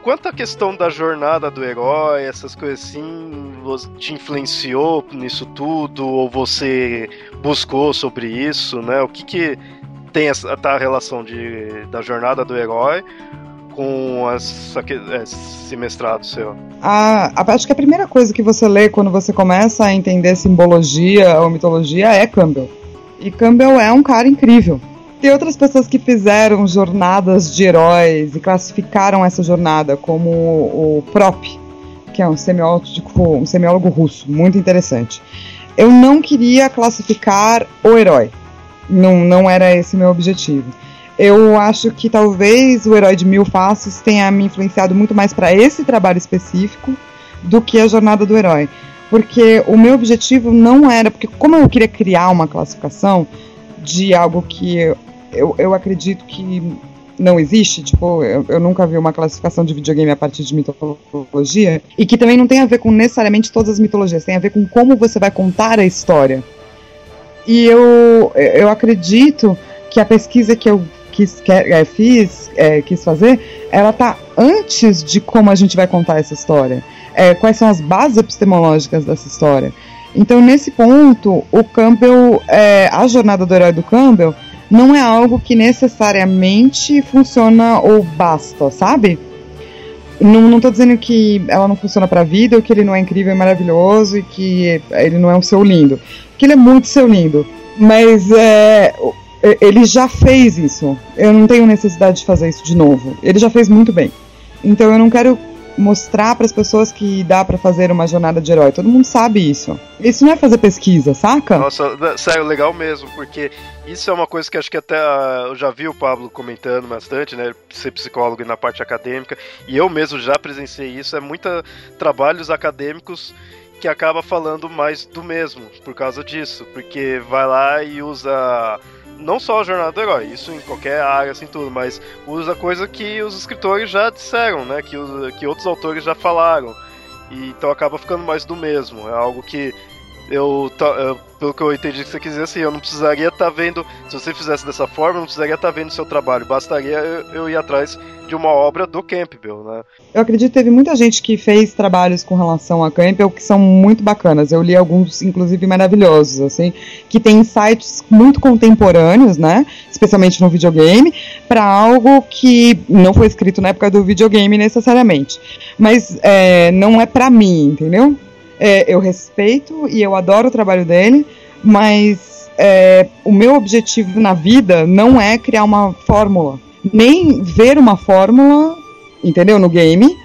Quanto à questão da jornada do herói, essas coisas assim, te influenciou nisso tudo? Ou você buscou sobre isso, né? O que que tem essa tá a relação de, da jornada do herói com essa, esse mestrado seu? Ah, acho que a primeira coisa que você lê quando você começa a entender simbologia ou mitologia é Campbell. E Campbell é um cara incrível. Tem outras pessoas que fizeram jornadas de heróis e classificaram essa jornada como o Prop, que é um semiólogo, um semiólogo russo, muito interessante. Eu não queria classificar o herói. Não, não era esse meu objetivo. Eu acho que talvez o Herói de Mil Faces tenha me influenciado muito mais para esse trabalho específico do que a jornada do herói. Porque o meu objetivo não era. Porque, como eu queria criar uma classificação de algo que eu, eu acredito que não existe, tipo, eu, eu, nunca vi uma classificação de videogame a partir de mitologia, e que também não tem a ver com necessariamente todas as mitologias, tem a ver com como você vai contar a história. E eu, eu acredito que a pesquisa que eu quis, que, é, fiz, é, quis fazer, ela tá antes de como a gente vai contar essa história. É, quais são as bases epistemológicas dessa história. Então, nesse ponto, o Campbell, é, a jornada do herói do Campbell, não é algo que necessariamente funciona ou basta, sabe? Não, não tô dizendo que ela não funciona pra vida, ou que ele não é incrível e maravilhoso, e que ele não é um seu lindo. Que ele é muito seu lindo. Mas é, ele já fez isso. Eu não tenho necessidade de fazer isso de novo. Ele já fez muito bem. Então eu não quero mostrar para as pessoas que dá para fazer uma jornada de herói. Todo mundo sabe isso. Isso não é fazer pesquisa, saca? Nossa, sério, legal mesmo, porque isso é uma coisa que acho que até uh, eu já vi o Pablo comentando bastante, né? Ser psicólogo na parte acadêmica, e eu mesmo já presenciei isso. É muita trabalhos acadêmicos que acaba falando mais do mesmo por causa disso, porque vai lá e usa não só a jornada do herói, isso em qualquer área, assim, tudo, mas usa coisa que os escritores já disseram, né? Que, os, que outros autores já falaram. E, então acaba ficando mais do mesmo. É algo que eu, eu, pelo que eu entendi que você quis dizer assim, eu não precisaria estar tá vendo, se você fizesse dessa forma, eu não precisaria estar tá vendo seu trabalho, bastaria eu, eu ir atrás de uma obra do Campbell, né? Eu acredito que teve muita gente que fez trabalhos com relação a Campbell que são muito bacanas. Eu li alguns, inclusive, maravilhosos, assim, que tem insights muito contemporâneos, né? Especialmente no videogame, para algo que não foi escrito na época do videogame necessariamente. Mas é, não é para mim, entendeu? É, eu respeito e eu adoro o trabalho dele, mas é, o meu objetivo na vida não é criar uma fórmula, nem ver uma fórmula, entendeu? No game.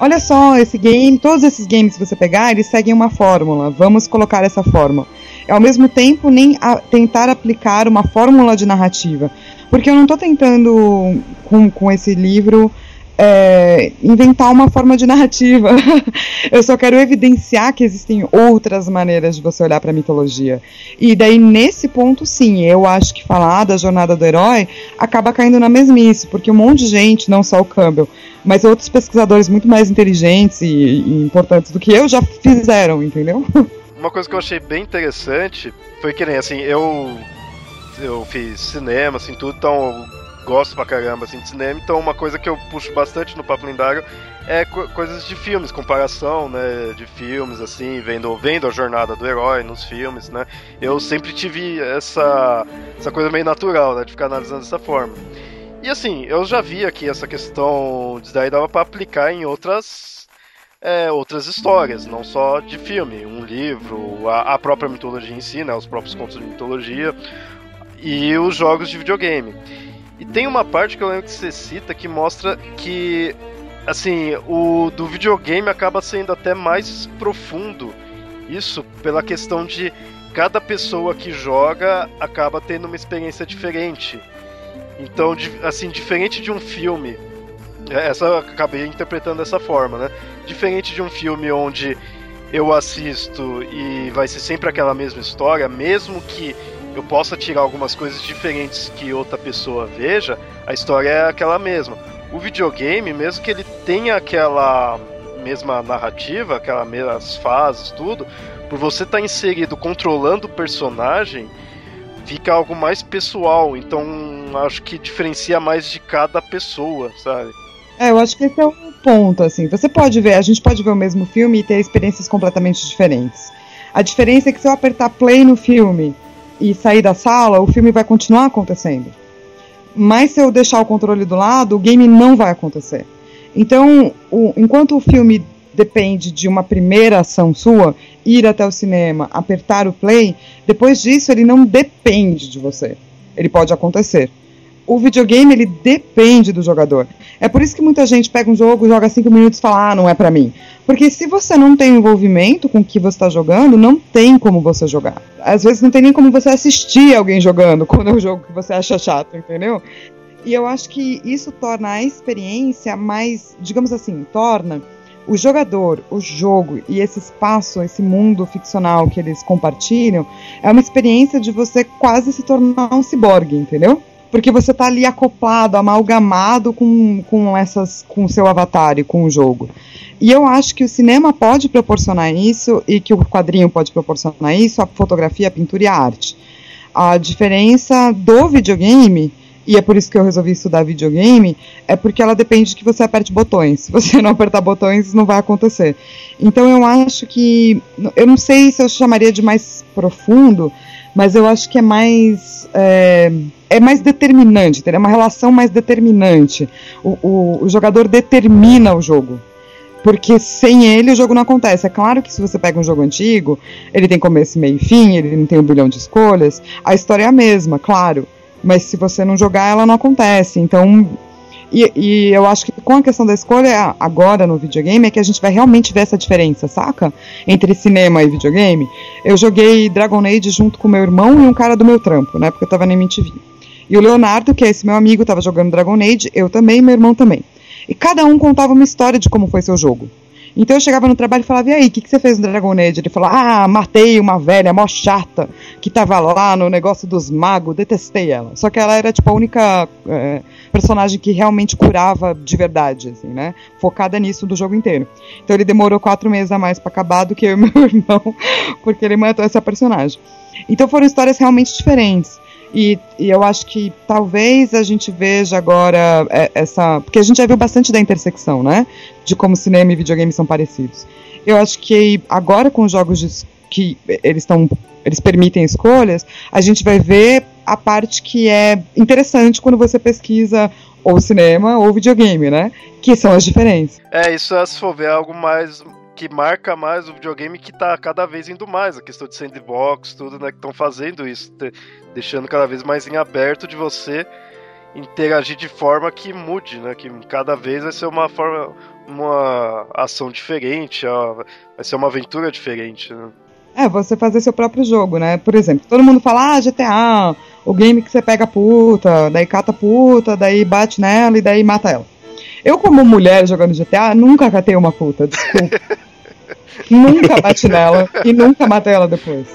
Olha só, esse game, todos esses games que você pegar, eles seguem uma fórmula. Vamos colocar essa fórmula. Ao mesmo tempo, nem a, tentar aplicar uma fórmula de narrativa. Porque eu não estou tentando, com, com esse livro, é, inventar uma forma de narrativa. eu só quero evidenciar que existem outras maneiras de você olhar para a mitologia. E daí, nesse ponto, sim, eu acho que falar da jornada do herói acaba caindo na mesmice, porque um monte de gente, não só o Campbell, mas outros pesquisadores muito mais inteligentes e, e importantes do que eu já fizeram, entendeu? Uma coisa que eu achei bem interessante foi que, nem assim, eu eu fiz cinema, assim, tudo, então gosto pra caramba assim, de cinema, então uma coisa que eu puxo bastante no Papo Lendário é co coisas de filmes, comparação, né, de filmes, assim, vendo, vendo a jornada do herói nos filmes, né. Eu sempre tive essa, essa coisa meio natural, né, de ficar analisando dessa forma. E assim, eu já vi aqui essa questão de daí dava para aplicar em outras é, outras histórias, não só de filme, um livro, a, a própria mitologia em si, né, os próprios contos de mitologia e os jogos de videogame. E tem uma parte que eu lembro que você cita que mostra que, assim, o do videogame acaba sendo até mais profundo. Isso pela questão de cada pessoa que joga acaba tendo uma experiência diferente. Então, assim, diferente de um filme, é, essa eu acabei interpretando dessa forma, né? Diferente de um filme onde eu assisto e vai ser sempre aquela mesma história, mesmo que eu possa tirar algumas coisas diferentes que outra pessoa veja, a história é aquela mesma. O videogame, mesmo que ele tenha aquela mesma narrativa, aquelas mesmas fases, tudo, por você estar tá inserido controlando o personagem, fica algo mais pessoal. Então acho que diferencia mais de cada pessoa, sabe? É, eu acho que esse é o ponto, assim. Você pode ver, a gente pode ver o mesmo filme e ter experiências completamente diferentes. A diferença é que se eu apertar play no filme e sair da sala, o filme vai continuar acontecendo. Mas se eu deixar o controle do lado, o game não vai acontecer. Então, o, enquanto o filme depende de uma primeira ação sua, ir até o cinema, apertar o play, depois disso ele não depende de você. Ele pode acontecer. O videogame ele depende do jogador. É por isso que muita gente pega um jogo, joga cinco minutos e fala, ah, não é para mim. Porque se você não tem envolvimento com o que você está jogando, não tem como você jogar. Às vezes não tem nem como você assistir alguém jogando quando é um jogo que você acha chato, entendeu? E eu acho que isso torna a experiência mais, digamos assim, torna o jogador, o jogo e esse espaço, esse mundo ficcional que eles compartilham, é uma experiência de você quase se tornar um ciborgue, entendeu? Porque você está ali acoplado, amalgamado com, com essas com o seu avatar e com o jogo. E eu acho que o cinema pode proporcionar isso e que o quadrinho pode proporcionar isso, a fotografia, a pintura e a arte. A diferença do videogame e é por isso que eu resolvi estudar videogame, é porque ela depende de que você aperte botões. Se você não apertar botões, não vai acontecer. Então eu acho que. Eu não sei se eu chamaria de mais profundo, mas eu acho que é mais. É, é mais determinante, é uma relação mais determinante. O, o, o jogador determina o jogo porque sem ele o jogo não acontece. É claro que se você pega um jogo antigo, ele tem começo, meio e fim, ele não tem um bilhão de escolhas, a história é a mesma, claro mas se você não jogar, ela não acontece. Então, e, e, eu acho que com a questão da escolha agora no videogame é que a gente vai realmente ver essa diferença, saca? Entre cinema e videogame. Eu joguei Dragon Age junto com meu irmão e um cara do meu trampo, né? Porque eu tava na MTV. E o Leonardo, que é esse meu amigo, tava jogando Dragon Age, eu também meu irmão também. E cada um contava uma história de como foi seu jogo. Então eu chegava no trabalho e falava, e aí, o que, que você fez no Dragon Age? Ele falou, ah, matei uma velha mó chata que tava lá no negócio dos magos, detestei ela. Só que ela era, tipo, a única é, personagem que realmente curava de verdade, assim, né? Focada nisso do jogo inteiro. Então ele demorou quatro meses a mais para acabar do que eu e meu irmão, porque ele matou essa personagem. Então foram histórias realmente diferentes. E, e, eu acho que talvez a gente veja agora é, essa. Porque a gente já viu bastante da intersecção, né? De como cinema e videogame são parecidos. Eu acho que agora com os jogos de, que eles estão. Eles permitem escolhas, a gente vai ver a parte que é interessante quando você pesquisa ou cinema ou videogame, né? Que são as diferenças. É, isso é se for ver algo mais que marca mais o videogame que tá cada vez indo mais, a questão de sandbox, tudo, né, que estão fazendo isso, deixando cada vez mais em aberto de você interagir de forma que mude, né, que cada vez vai ser uma forma, uma ação diferente, vai ser uma aventura diferente, né. É, você fazer seu próprio jogo, né? Por exemplo, todo mundo fala, ah, GTA, o game que você pega puta, daí cata puta, daí bate nela e daí mata ela. Eu, como mulher jogando GTA, nunca catei uma puta, desculpa. nunca bate nela e nunca mata ela depois.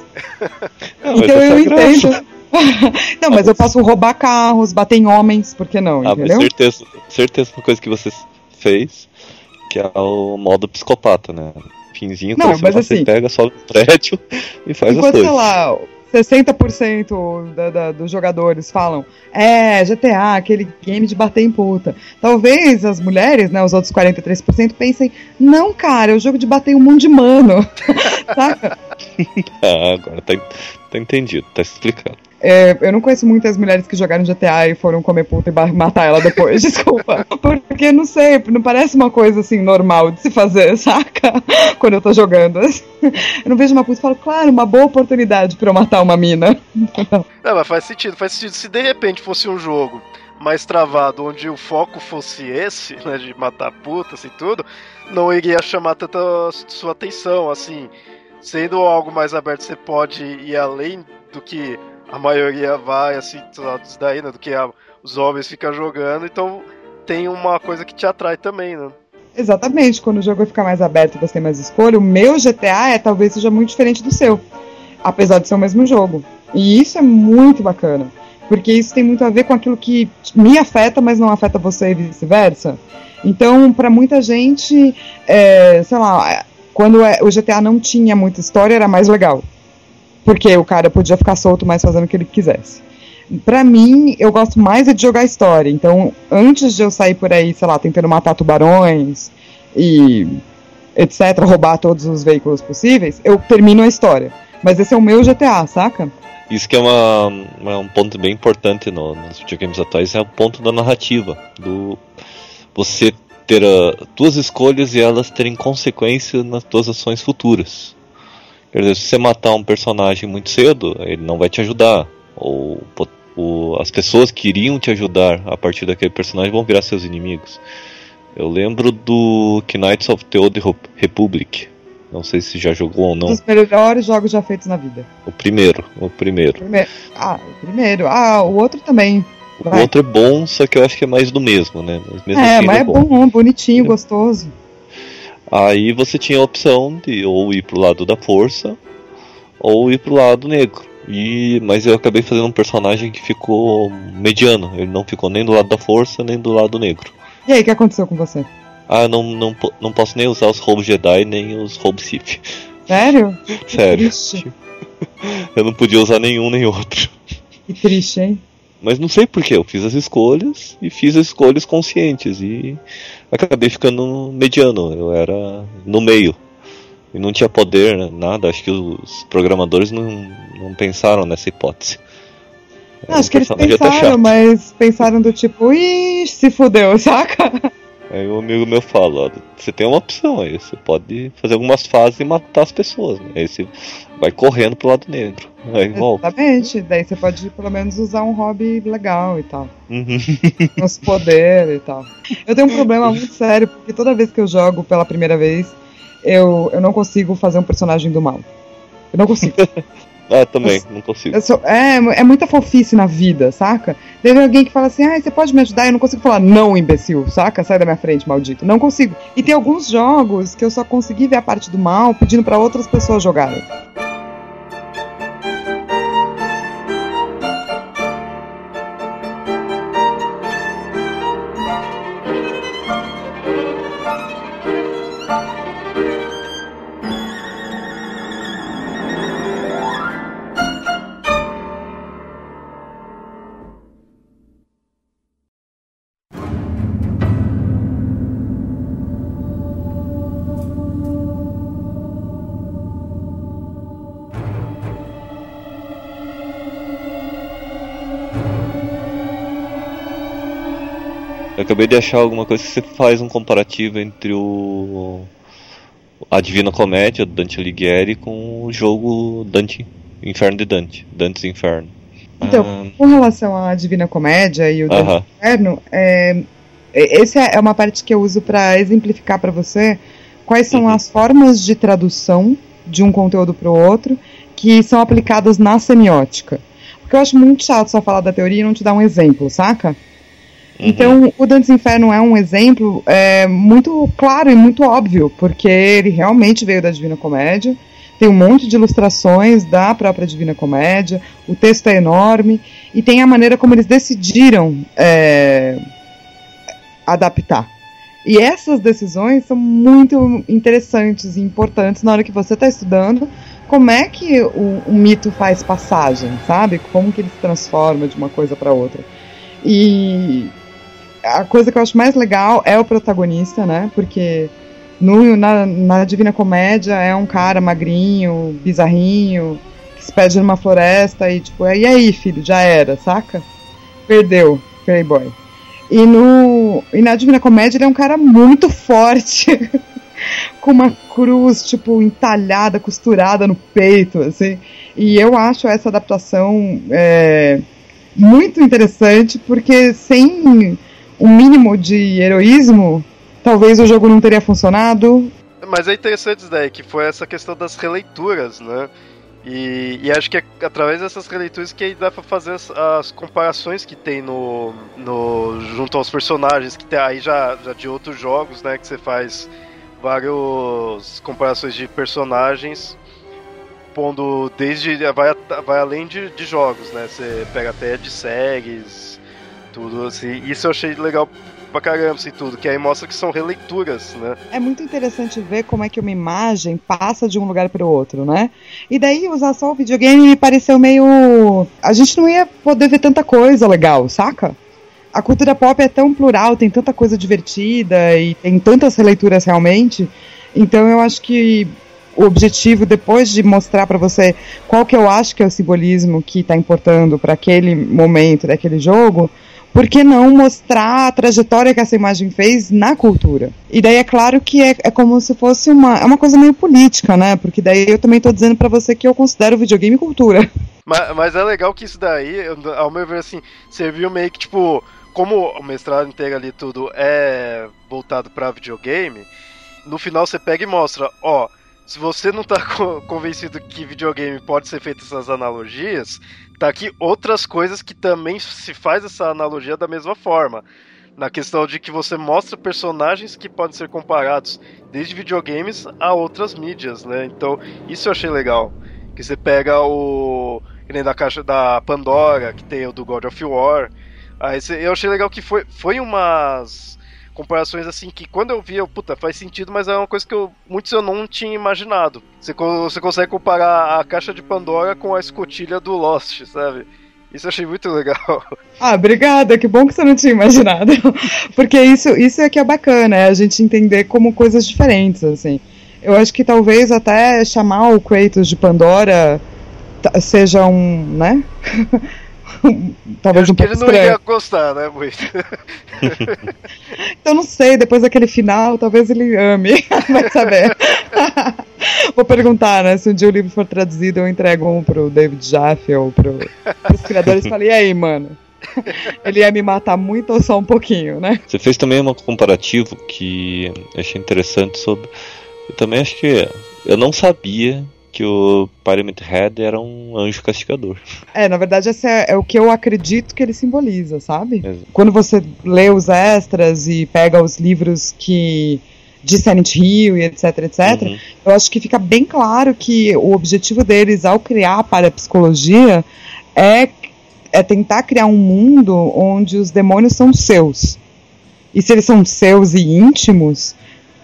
Não, então eu entendo. não, mas eu posso roubar carros, bater em homens, por que não? Ah, entendeu? certeza, certeza uma coisa que você fez, que é o modo psicopata, né? Finzinho, não, mas assim, você pega, sobe o prédio e faz as coisas. sei lá, 60% da, da, dos jogadores falam, é, GTA, aquele game de bater em puta. Talvez as mulheres, né, os outros 43% pensem, não, cara, é o jogo de bater um monte de mano. Saca? ah, agora tá, tá entendido, tá explicado. É, eu não conheço muitas mulheres que jogaram GTA e foram comer puta e matar ela depois, desculpa. Porque não sei, não parece uma coisa assim normal de se fazer, saca? Quando eu tô jogando. Eu não vejo uma puta e falo, claro, uma boa oportunidade pra eu matar uma mina. Não, mas faz sentido, faz sentido. Se de repente fosse um jogo mais travado, onde o foco fosse esse, né, de matar putas e tudo, não iria chamar tanta sua atenção, assim. Sendo algo mais aberto, você pode ir além do que a maioria vai, assim, disso daí, né? Do que a, os homens ficam jogando, então tem uma coisa que te atrai também, né? Exatamente, quando o jogo vai ficar mais aberto e você tem mais escolha, o meu GTA é talvez seja muito diferente do seu, apesar de ser o mesmo jogo. E isso é muito bacana, porque isso tem muito a ver com aquilo que me afeta, mas não afeta você e vice-versa. Então, para muita gente, é, sei lá, quando é, o GTA não tinha muita história, era mais legal. Porque o cara podia ficar solto mais fazendo o que ele quisesse. Pra mim, eu gosto mais é de jogar história. Então, antes de eu sair por aí, sei lá, tentando matar tubarões e etc., roubar todos os veículos possíveis, eu termino a história. Mas esse é o meu GTA, saca? Isso que é uma, uma- um ponto bem importante no- nos videogames atuais, é o ponto da narrativa. Do você ter ah, tuas escolhas e elas terem consequência nas tuas ações futuras. Quer dizer, se você matar um personagem muito cedo, ele não vai te ajudar. Ou po- o- as pessoas que iriam te ajudar a partir daquele personagem vão virar seus inimigos. Eu lembro do Knights of the Old Rep- Republic. Não sei se já jogou ou Um não. dos melhores jogos já feitos na vida. O primeiro, o primeiro. Primeiro. Ah, o primeiro. Ah, o outro também. O Vai. outro é bom, só que eu acho que é mais do mesmo, né? Mas mesmo é, assim mas ele é bom, bonitinho, gostoso. Aí você tinha a opção de ou ir pro lado da força ou ir pro lado negro. E mas eu acabei fazendo um personagem que ficou mediano. Ele não ficou nem do lado da força nem do lado negro. E aí, o que aconteceu com você? Ah, não, não, não posso nem usar os roubos Jedi nem os roubos Sith. Sério? Sério. triste. Eu não podia usar nenhum nem outro. Que triste, hein? Mas não sei porquê, eu fiz as escolhas e fiz as escolhas conscientes e acabei ficando mediano, eu era no meio. E não tinha poder, né, nada, acho que os programadores não, não pensaram nessa hipótese. Acho que eles personagem até pensaram, mas pensaram do tipo, ih, se fudeu, saca? Aí um amigo meu fala, você tem uma opção aí, você pode fazer algumas fases e matar as pessoas, né? Aí você vai correndo pro lado negro, aí volta. Exatamente. Daí você pode pelo menos usar um hobby legal e tal. Uhum. Uns poderes e tal. Eu tenho um problema muito sério, porque toda vez que eu jogo pela primeira vez, eu, eu não consigo fazer um personagem do mal. Eu não consigo. Ah, também, não consigo. Sou- é, é muita fofice na vida, saca? Teve alguém que fala assim, ah, você pode me ajudar? Eu não consigo falar, não, imbecil, saca? Sai da minha frente, maldito. Não consigo. E tem alguns jogos que eu só consegui ver a parte do mal pedindo pra outras pessoas jogarem. Acabei de achar alguma coisa que você faz um comparativo entre o a Divina Comédia do Dante Alighieri com o jogo Dante Inferno de Dante, Dante's Inferno. Então, Ah, com relação à Divina Comédia e o Deus Aham. Inferno, é, essa é uma parte que eu uso para exemplificar para você quais são Uhum. as formas de tradução de um conteúdo para o outro que são aplicadas na semiótica. Porque eu acho muito chato só falar da teoria e não te dar um exemplo, saca? Uhum. Então, o Dante's Inferno é um exemplo é, muito claro e muito óbvio, porque ele realmente veio da Divina Comédia, tem um monte de ilustrações da própria Divina Comédia, o texto é enorme, e tem a maneira como eles decidiram é, adaptar. E essas decisões são muito interessantes e importantes na hora que você está estudando como é que o, o mito faz passagem, sabe? Como que ele se transforma de uma coisa para outra. E a coisa que eu acho mais legal é o protagonista, né? Porque no, na, na Divina Comédia é um cara magrinho, bizarrinho, que se perde numa floresta e tipo, e aí, filho, já era, saca? Perdeu, Playboy. E, no, e na Divina Comédia ele é um cara muito forte, com uma cruz, tipo, entalhada, costurada no peito, assim. E eu acho essa adaptação é, muito interessante, porque sem um mínimo de heroísmo, talvez o jogo não teria funcionado. Mas é interessante isso daí, que foi essa questão das releituras, né? E, e acho que é através dessas releituras que dá pra fazer as, as comparações que tem no, no junto aos personagens, que tem aí já, já de outros jogos, né? Que você faz várias comparações de personagens, pondo desde. vai, vai além de, de jogos, né? Você pega até de séries, tudo assim. Isso eu achei legal pra caramba e tudo, que aí mostra que são releituras, né? É muito interessante ver como é que uma imagem passa de um lugar para o outro, né? E daí usar só o videogame me pareceu meio. A gente não ia poder ver tanta coisa legal, saca? A cultura pop é tão plural, tem tanta coisa divertida e tem tantas releituras realmente. Então eu acho que o objetivo, depois de mostrar para você qual que eu acho que é o simbolismo que está importando para aquele momento daquele jogo, por que não mostrar a trajetória que essa imagem fez na cultura? E daí é claro que é, é como se fosse uma, é uma coisa meio política, né? Porque daí eu também estou dizendo para você que eu considero videogame cultura. Mas, mas, é legal que isso daí, ao meu ver, assim, serviu meio que, tipo, como o mestrado inteiro ali tudo é voltado para videogame, no final você pega e mostra, ó, se você não tá convencido que videogame pode ser feito essas analogias, tá aqui outras coisas que também se faz essa analogia da mesma forma. Na questão de que você mostra personagens que podem ser comparados desde videogames a outras mídias, né? Então, isso eu achei legal. Que você pega o. Que nem da caixa da Pandora, que tem o do God of War. Aí eu achei legal que foi, foi umas comparações assim que quando eu vi, eu, puta, faz sentido, mas é uma coisa que eu, muitos eu não tinha imaginado. Você, você consegue comparar a caixa de Pandora com a escotilha do Lost, sabe? Isso eu achei muito legal. Ah, obrigada. Que bom que você não tinha imaginado. Porque isso, isso é que é bacana, é a gente entender como coisas diferentes, assim. Eu acho que talvez até chamar o Kratos de Pandora seja um, né? Talvez um pouco ele não estranho. ia gostar, né, muito. então não sei, depois daquele final, talvez ele ame, vai saber. Vou perguntar, né, se um dia o livro for traduzido, eu entrego um pro David Jaffe ou pro, pros criadores e falei, e aí, mano? Ele ia me matar muito ou só um pouquinho, né? Você fez também um comparativo que eu achei interessante sobre. Eu também acho que eu não sabia que o Pyramid Head era um anjo castigador. É, na verdade, esse é, é o que eu acredito que ele simboliza, sabe? Exato. Quando você lê os extras e pega os livros que de Silent Hill e etc, etc, uhum. eu acho que fica bem claro que o objetivo deles ao criar a parapsicologia é, é tentar criar um mundo onde os demônios são seus. E se eles são seus e íntimos,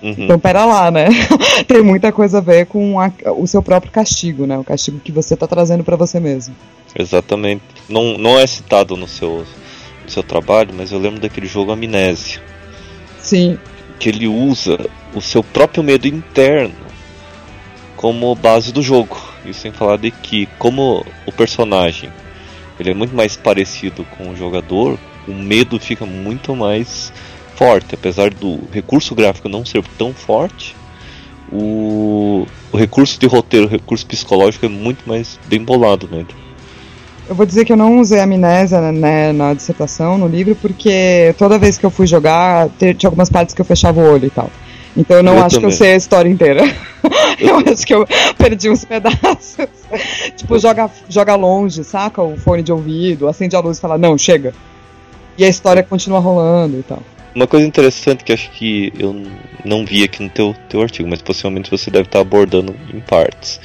Uhum. Então, pera lá, né? Tem muita coisa a ver com a, o seu próprio castigo, né? O castigo que você está trazendo para você mesmo. Exatamente. Não, não é citado no seu, no seu trabalho, mas eu lembro daquele jogo Amnésia. Sim. Que ele usa o seu próprio medo interno como base do jogo. Isso sem falar de que, como o personagem ele é muito mais parecido com o jogador, o medo fica muito mais forte, apesar do recurso gráfico não ser tão forte, o, o recurso de roteiro, o recurso psicológico é muito mais bem bolado né? Eu vou dizer que eu não usei amnésia né, na dissertação, no livro, porque toda vez que eu fui jogar, tinha algumas partes que eu fechava o olho e tal. Então eu não eu acho também. que eu sei a história inteira. eu acho que eu perdi uns pedaços. tipo, joga, joga longe, saca o fone de ouvido, acende a luz e fala, não, chega. E a história continua rolando e tal. Uma coisa interessante que acho que eu não vi aqui no teu, teu artigo, mas possivelmente você deve estar abordando em partes.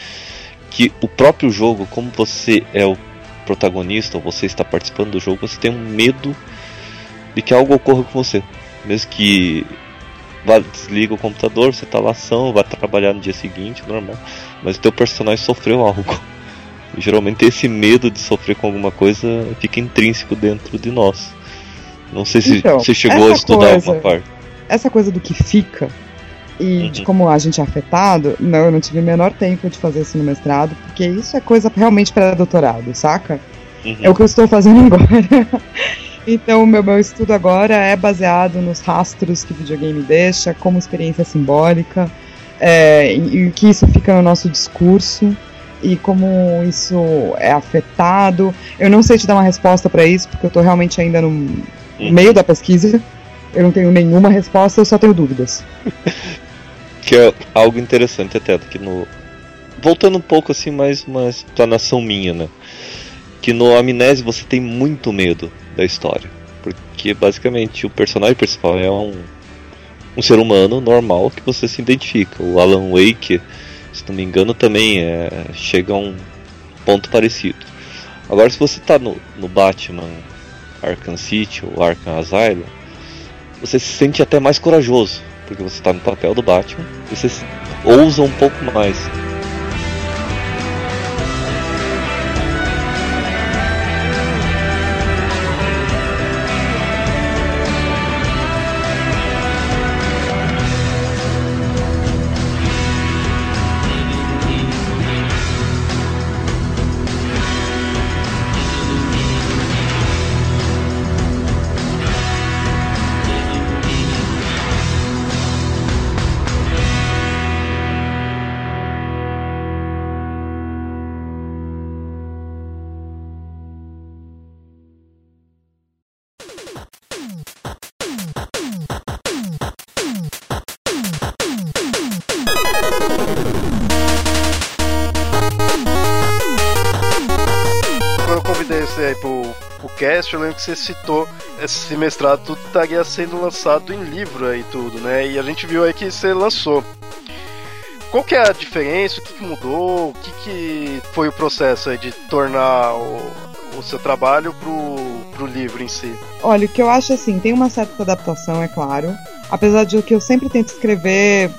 Que o próprio jogo, como você é o protagonista, ou você está participando do jogo, você tem um medo de que algo ocorra com você. Mesmo que vá, desliga o computador, você está lá ação, vai trabalhar no dia seguinte, normal. Mas o teu personagem sofreu algo. E, geralmente esse medo de sofrer com alguma coisa fica intrínseco dentro de nós. Não sei se então, você chegou a estudar coisa, alguma parte. Essa coisa do que fica e uhum. de como a gente é afetado, não, eu não tive o menor tempo de fazer isso no mestrado, porque isso é coisa realmente para doutorado, saca? Uhum. É o que eu estou fazendo agora. então, o meu, meu estudo agora é baseado nos rastros que o videogame deixa, como experiência simbólica, é, e o que isso fica no nosso discurso e como isso é afetado. Eu não sei te dar uma resposta para isso, porque eu estou realmente ainda no no meio da pesquisa. Eu não tenho nenhuma resposta, eu só tenho dúvidas. que é algo interessante até, que no. Voltando um pouco assim, mais uma explanação minha, né? Que no Amnésia você tem muito medo da história. Porque basicamente o personagem principal é um, um ser humano normal que você se identifica. O Alan Wake, se não me engano, também é, chega a um ponto parecido. Agora, se você está no, no Batman Arkham City ou Arkham Asylum, você se sente até mais corajoso, porque você está no papel do Batman, você ousa um pouco mais. Você citou esse mestrado tudo estaria sendo lançado em livro aí tudo, né? E a gente viu aí que você lançou. Qual que é a diferença? O que, que mudou? O que, que foi o processo aí de tornar o, o seu trabalho pro, pro livro em si? Olha, o que eu acho assim, tem uma certa adaptação, é claro. Apesar de que eu sempre tento escrever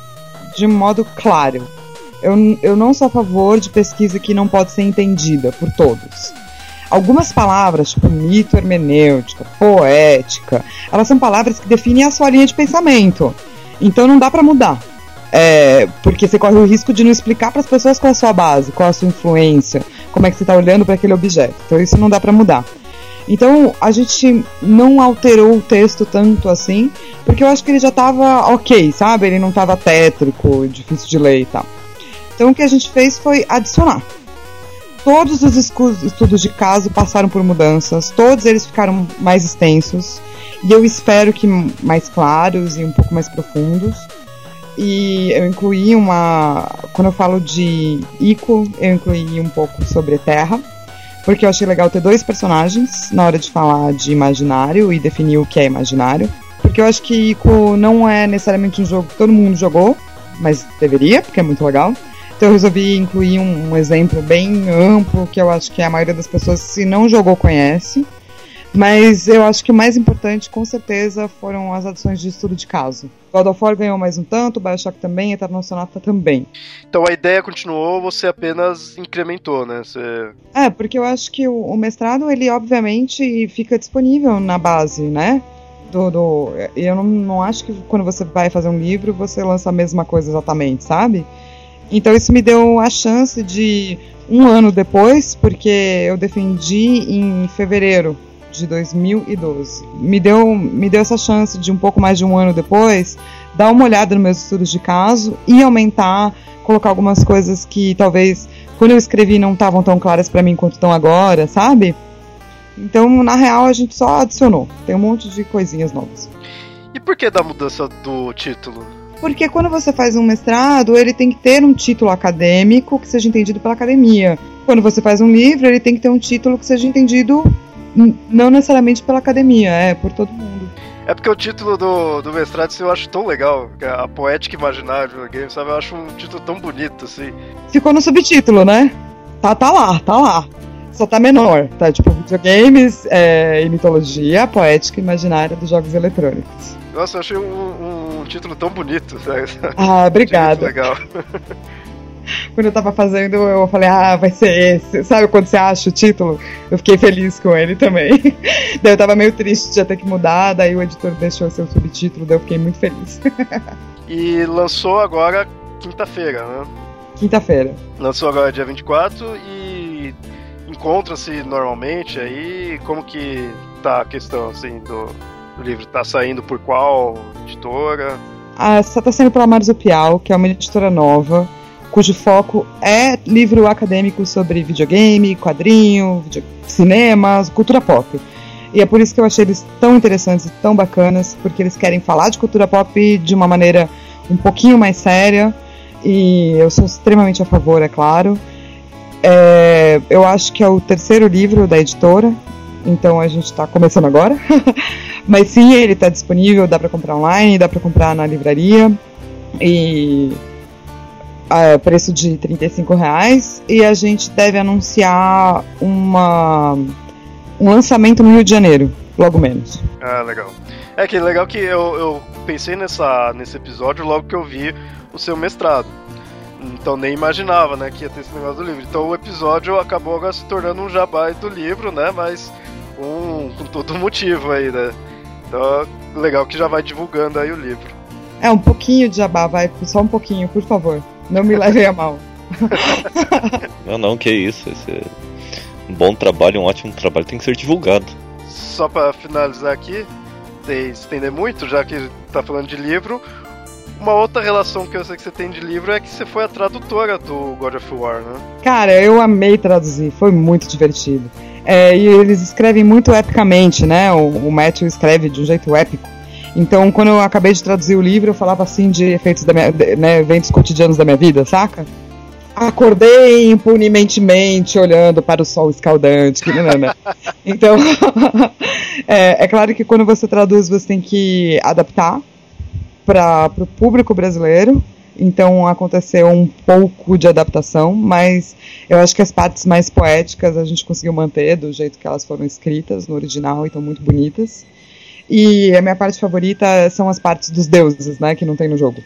de modo claro. Eu, eu não sou a favor de pesquisa que não pode ser entendida por todos. Algumas palavras, tipo mito hermenêutica, poética, elas são palavras que definem a sua linha de pensamento. Então não dá para mudar. É, porque você corre o risco de não explicar para as pessoas qual é a sua base, qual é a sua influência, como é que você está olhando para aquele objeto. Então isso não dá para mudar. Então a gente não alterou o texto tanto assim, porque eu acho que ele já estava ok, sabe? Ele não estava tétrico, difícil de ler e tal. Então o que a gente fez foi adicionar. Todos os estudos de caso passaram por mudanças, todos eles ficaram mais extensos e eu espero que mais claros e um pouco mais profundos. E eu incluí uma. Quando eu falo de Ico, eu incluí um pouco sobre Terra, porque eu achei legal ter dois personagens na hora de falar de imaginário e definir o que é imaginário. Porque eu acho que Ico não é necessariamente um jogo que todo mundo jogou, mas deveria, porque é muito legal. Então eu resolvi incluir um, um, exemplo bem amplo que eu acho que a maioria das pessoas, se não jogou, conhece. Mas eu acho que o mais importante, com certeza, foram as adições de estudo de caso. God of War ganhou mais um tanto, Bioshock também, Eternal Sonata também. Então a ideia continuou, você apenas incrementou, né? Você... É, porque eu acho que o, o mestrado, ele obviamente fica disponível na base, né? Do, do, eu não, não acho que quando você vai fazer um livro, você lança a mesma coisa exatamente, sabe? Então isso me deu a chance de um ano depois, porque eu defendi em fevereiro de 2012. Me deu, me deu essa chance de um pouco mais de um ano depois dar uma olhada nos meus estudos de caso e aumentar, colocar algumas coisas que talvez quando eu escrevi não estavam tão claras para mim quanto estão agora, sabe? Então, na real, a gente só adicionou. Tem um monte de coisinhas novas. E por que da mudança do título? Porque quando você faz um mestrado, ele tem que ter um título acadêmico que seja entendido pela academia. Quando você faz um livro, ele tem que ter um título que seja entendido não necessariamente pela academia, é por todo mundo. É porque o título do, do mestrado assim, eu acho tão legal, é a poética imaginária do game, sabe? Eu acho um título tão bonito, assim. Ficou no subtítulo, né? Tá, tá lá, tá lá. Só tá menor, tá? Tipo, videogames é, e mitologia, poética imaginária dos jogos eletrônicos. Nossa, eu achei um, um título tão bonito. Sabe? Ah, obrigado. legal. Quando eu tava fazendo, eu falei, ah, vai ser esse. Sabe quando você acha o título? Eu fiquei feliz com ele também. daí eu tava meio triste de ter que mudar, daí o editor deixou seu subtítulo, daí eu fiquei muito feliz. e lançou agora quinta-feira, né? Quinta-feira. Lançou agora dia 24 e encontra-se normalmente aí? Como que tá a questão, assim, do, o livro está saindo por qual editora? Ah, está saindo pela Marzupial, que é uma editora nova, cujo foco é livro acadêmico sobre videogame, quadrinho, video... cinema, cultura pop. E é por isso que eu achei eles tão interessantes e tão bacanas, porque eles querem falar de cultura pop de uma maneira um pouquinho mais séria. E eu sou extremamente a favor, é claro. É, eu acho que é o terceiro livro da editora, então a gente está começando agora. Mas sim, ele está disponível, dá para comprar online, dá para comprar na livraria. E a preço de 35 reais. E a gente deve anunciar uma, um lançamento no Rio de Janeiro. logo menos. Ah, legal. É que legal que eu, eu pensei nessa, nesse episódio logo que eu vi o seu mestrado. Então nem imaginava, né, que ia ter esse negócio do livro. Então o episódio acabou agora se tornando um jabá do livro, né, mas com, com todo motivo aí, né. Então legal que já vai divulgando aí o livro. É, um pouquinho de jabá, vai, só um pouquinho, por favor. Não me levem a mal. não, não, que isso. Esse é um bom trabalho, um ótimo trabalho, tem que ser divulgado. Só para finalizar aqui, sem estender muito, já que tá falando de livro, uma outra relação que eu sei que você tem de livro é que você foi a tradutora do God of War, né? Cara, eu amei traduzir, foi muito divertido. É, e eles escrevem muito epicamente, né? O, o Matthew escreve de um jeito épico. Então, quando eu acabei de traduzir o livro, eu falava assim de efeitos da minha, de, né, eventos cotidianos da minha vida, saca? Acordei impunemente olhando para o sol escaldante. Que, não, não. Então, é, é claro que quando você traduz, você tem que adaptar para o público brasileiro. Então aconteceu um pouco de adaptação, mas eu acho que as partes mais poéticas a gente conseguiu manter do jeito que elas foram escritas no original e estão muito bonitas. E a minha parte favorita são as partes dos deuses, né, que não tem no jogo.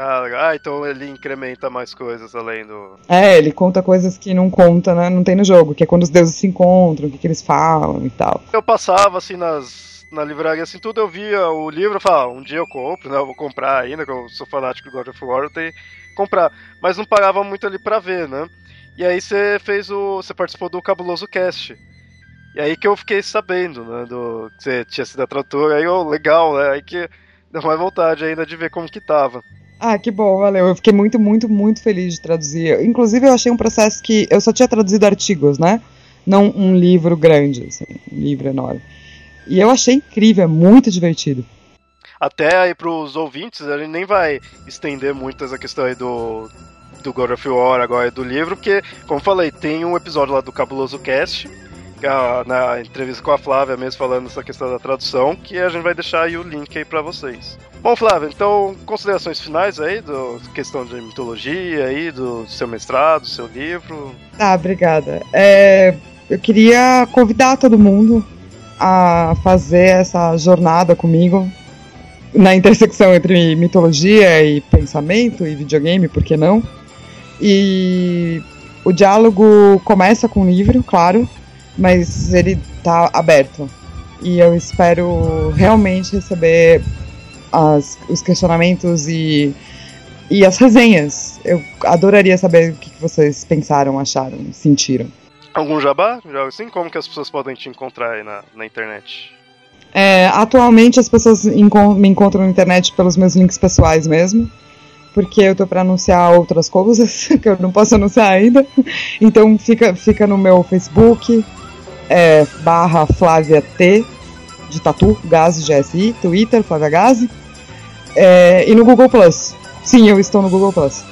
Ah, ah, então ele incrementa mais coisas além do. É, ele conta coisas que não conta, né? Não tem no jogo, que é quando os deuses se encontram, o que, que eles falam e tal. Eu passava assim nas na livraria, assim, tudo eu via o livro e falava, um dia eu compro, né? Eu vou comprar ainda, que eu sou fanático do God of War, eu tenho que comprar. Mas não parava muito ali pra ver, né? E aí você fez o. Você participou do Cabuloso Cast. E aí que eu fiquei sabendo, né? Do, que você tinha sido a tradutora, aí eu, legal, né? Aí que deu mais vontade ainda de ver como que tava. Ah, que bom, valeu. Eu fiquei muito, muito, muito feliz de traduzir. Inclusive, eu achei um processo que eu só tinha traduzido artigos, né? Não um livro grande, assim, um livro enorme. E eu achei incrível, é muito divertido. Até aí pros ouvintes, a gente nem vai estender muito essa questão aí do, do God of War agora do livro, porque, como falei, tem um episódio lá do Cabuloso Cast, é na entrevista com a Flávia mesmo falando essa questão da tradução, que a gente vai deixar aí o link aí para vocês. Bom, Flávia, então considerações finais aí do questão de mitologia aí do seu mestrado, do seu livro. Ah, obrigada. É, eu queria convidar todo mundo a fazer essa jornada comigo na intersecção entre mitologia e pensamento e videogame, por que não? E o diálogo começa com o livro, claro, mas ele está aberto. E eu espero realmente receber as, os questionamentos e, e as resenhas. Eu adoraria saber o que vocês pensaram, acharam, sentiram. Algum jabá? Assim, como que as pessoas podem te encontrar aí na, na internet? É, atualmente as pessoas me encontram na internet pelos meus links pessoais mesmo, porque eu tô para anunciar outras coisas que eu não posso anunciar ainda. Então fica, fica no meu Facebook, é, barra Flávia T, de Tatu, Gazi GSI, Twitter, Flávia Gazi, é, e no Google Plus. Sim, eu estou no Google Plus.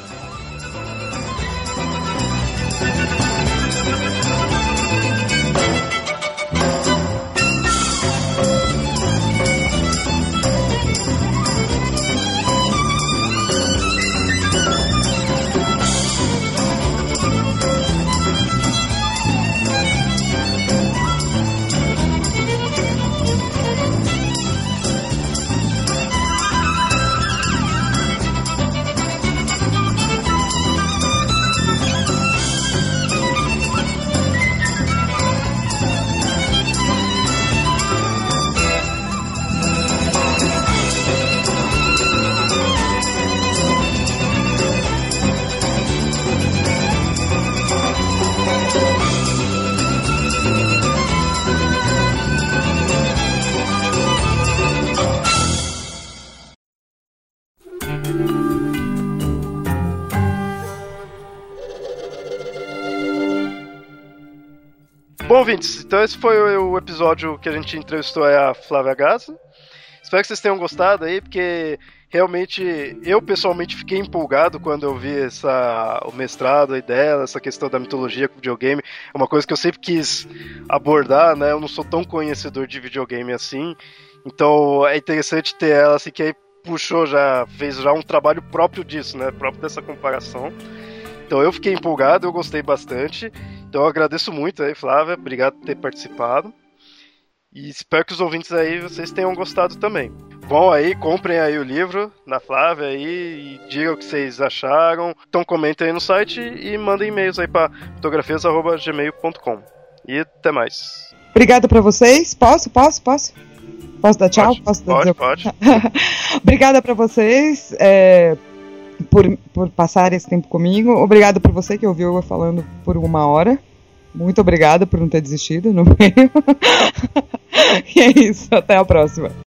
Ouvintes, então esse foi o episódio que a gente entrevistou a Flávia Gaza. Espero que vocês tenham gostado aí, porque realmente eu pessoalmente fiquei empolgado quando eu vi essa, o mestrado aí dela, essa questão da mitologia com videogame. É uma coisa que eu sempre quis abordar, né? Eu não sou tão conhecedor de videogame assim. Então é interessante ter ela assim que aí puxou já, fez já um trabalho próprio disso, né? Próprio dessa comparação. Então eu fiquei empolgado, eu gostei bastante. Então eu agradeço muito aí, Flávia. Obrigado por ter participado. E espero que os ouvintes aí vocês tenham gostado também. Vão aí, comprem aí o livro da Flávia aí e digam o que vocês acharam. Então comentem aí no site e mandem e-mails aí para fotografias@gmail.com. E até mais. Obrigada para vocês. Posso, posso, posso? Posso dar tchau? Pode, posso pode, dizer... pode. Obrigada para vocês é, por, por passar esse tempo comigo. Obrigada por você que ouviu eu falando por uma hora. Muito obrigada por não ter desistido no meio. e é isso. Até a próxima.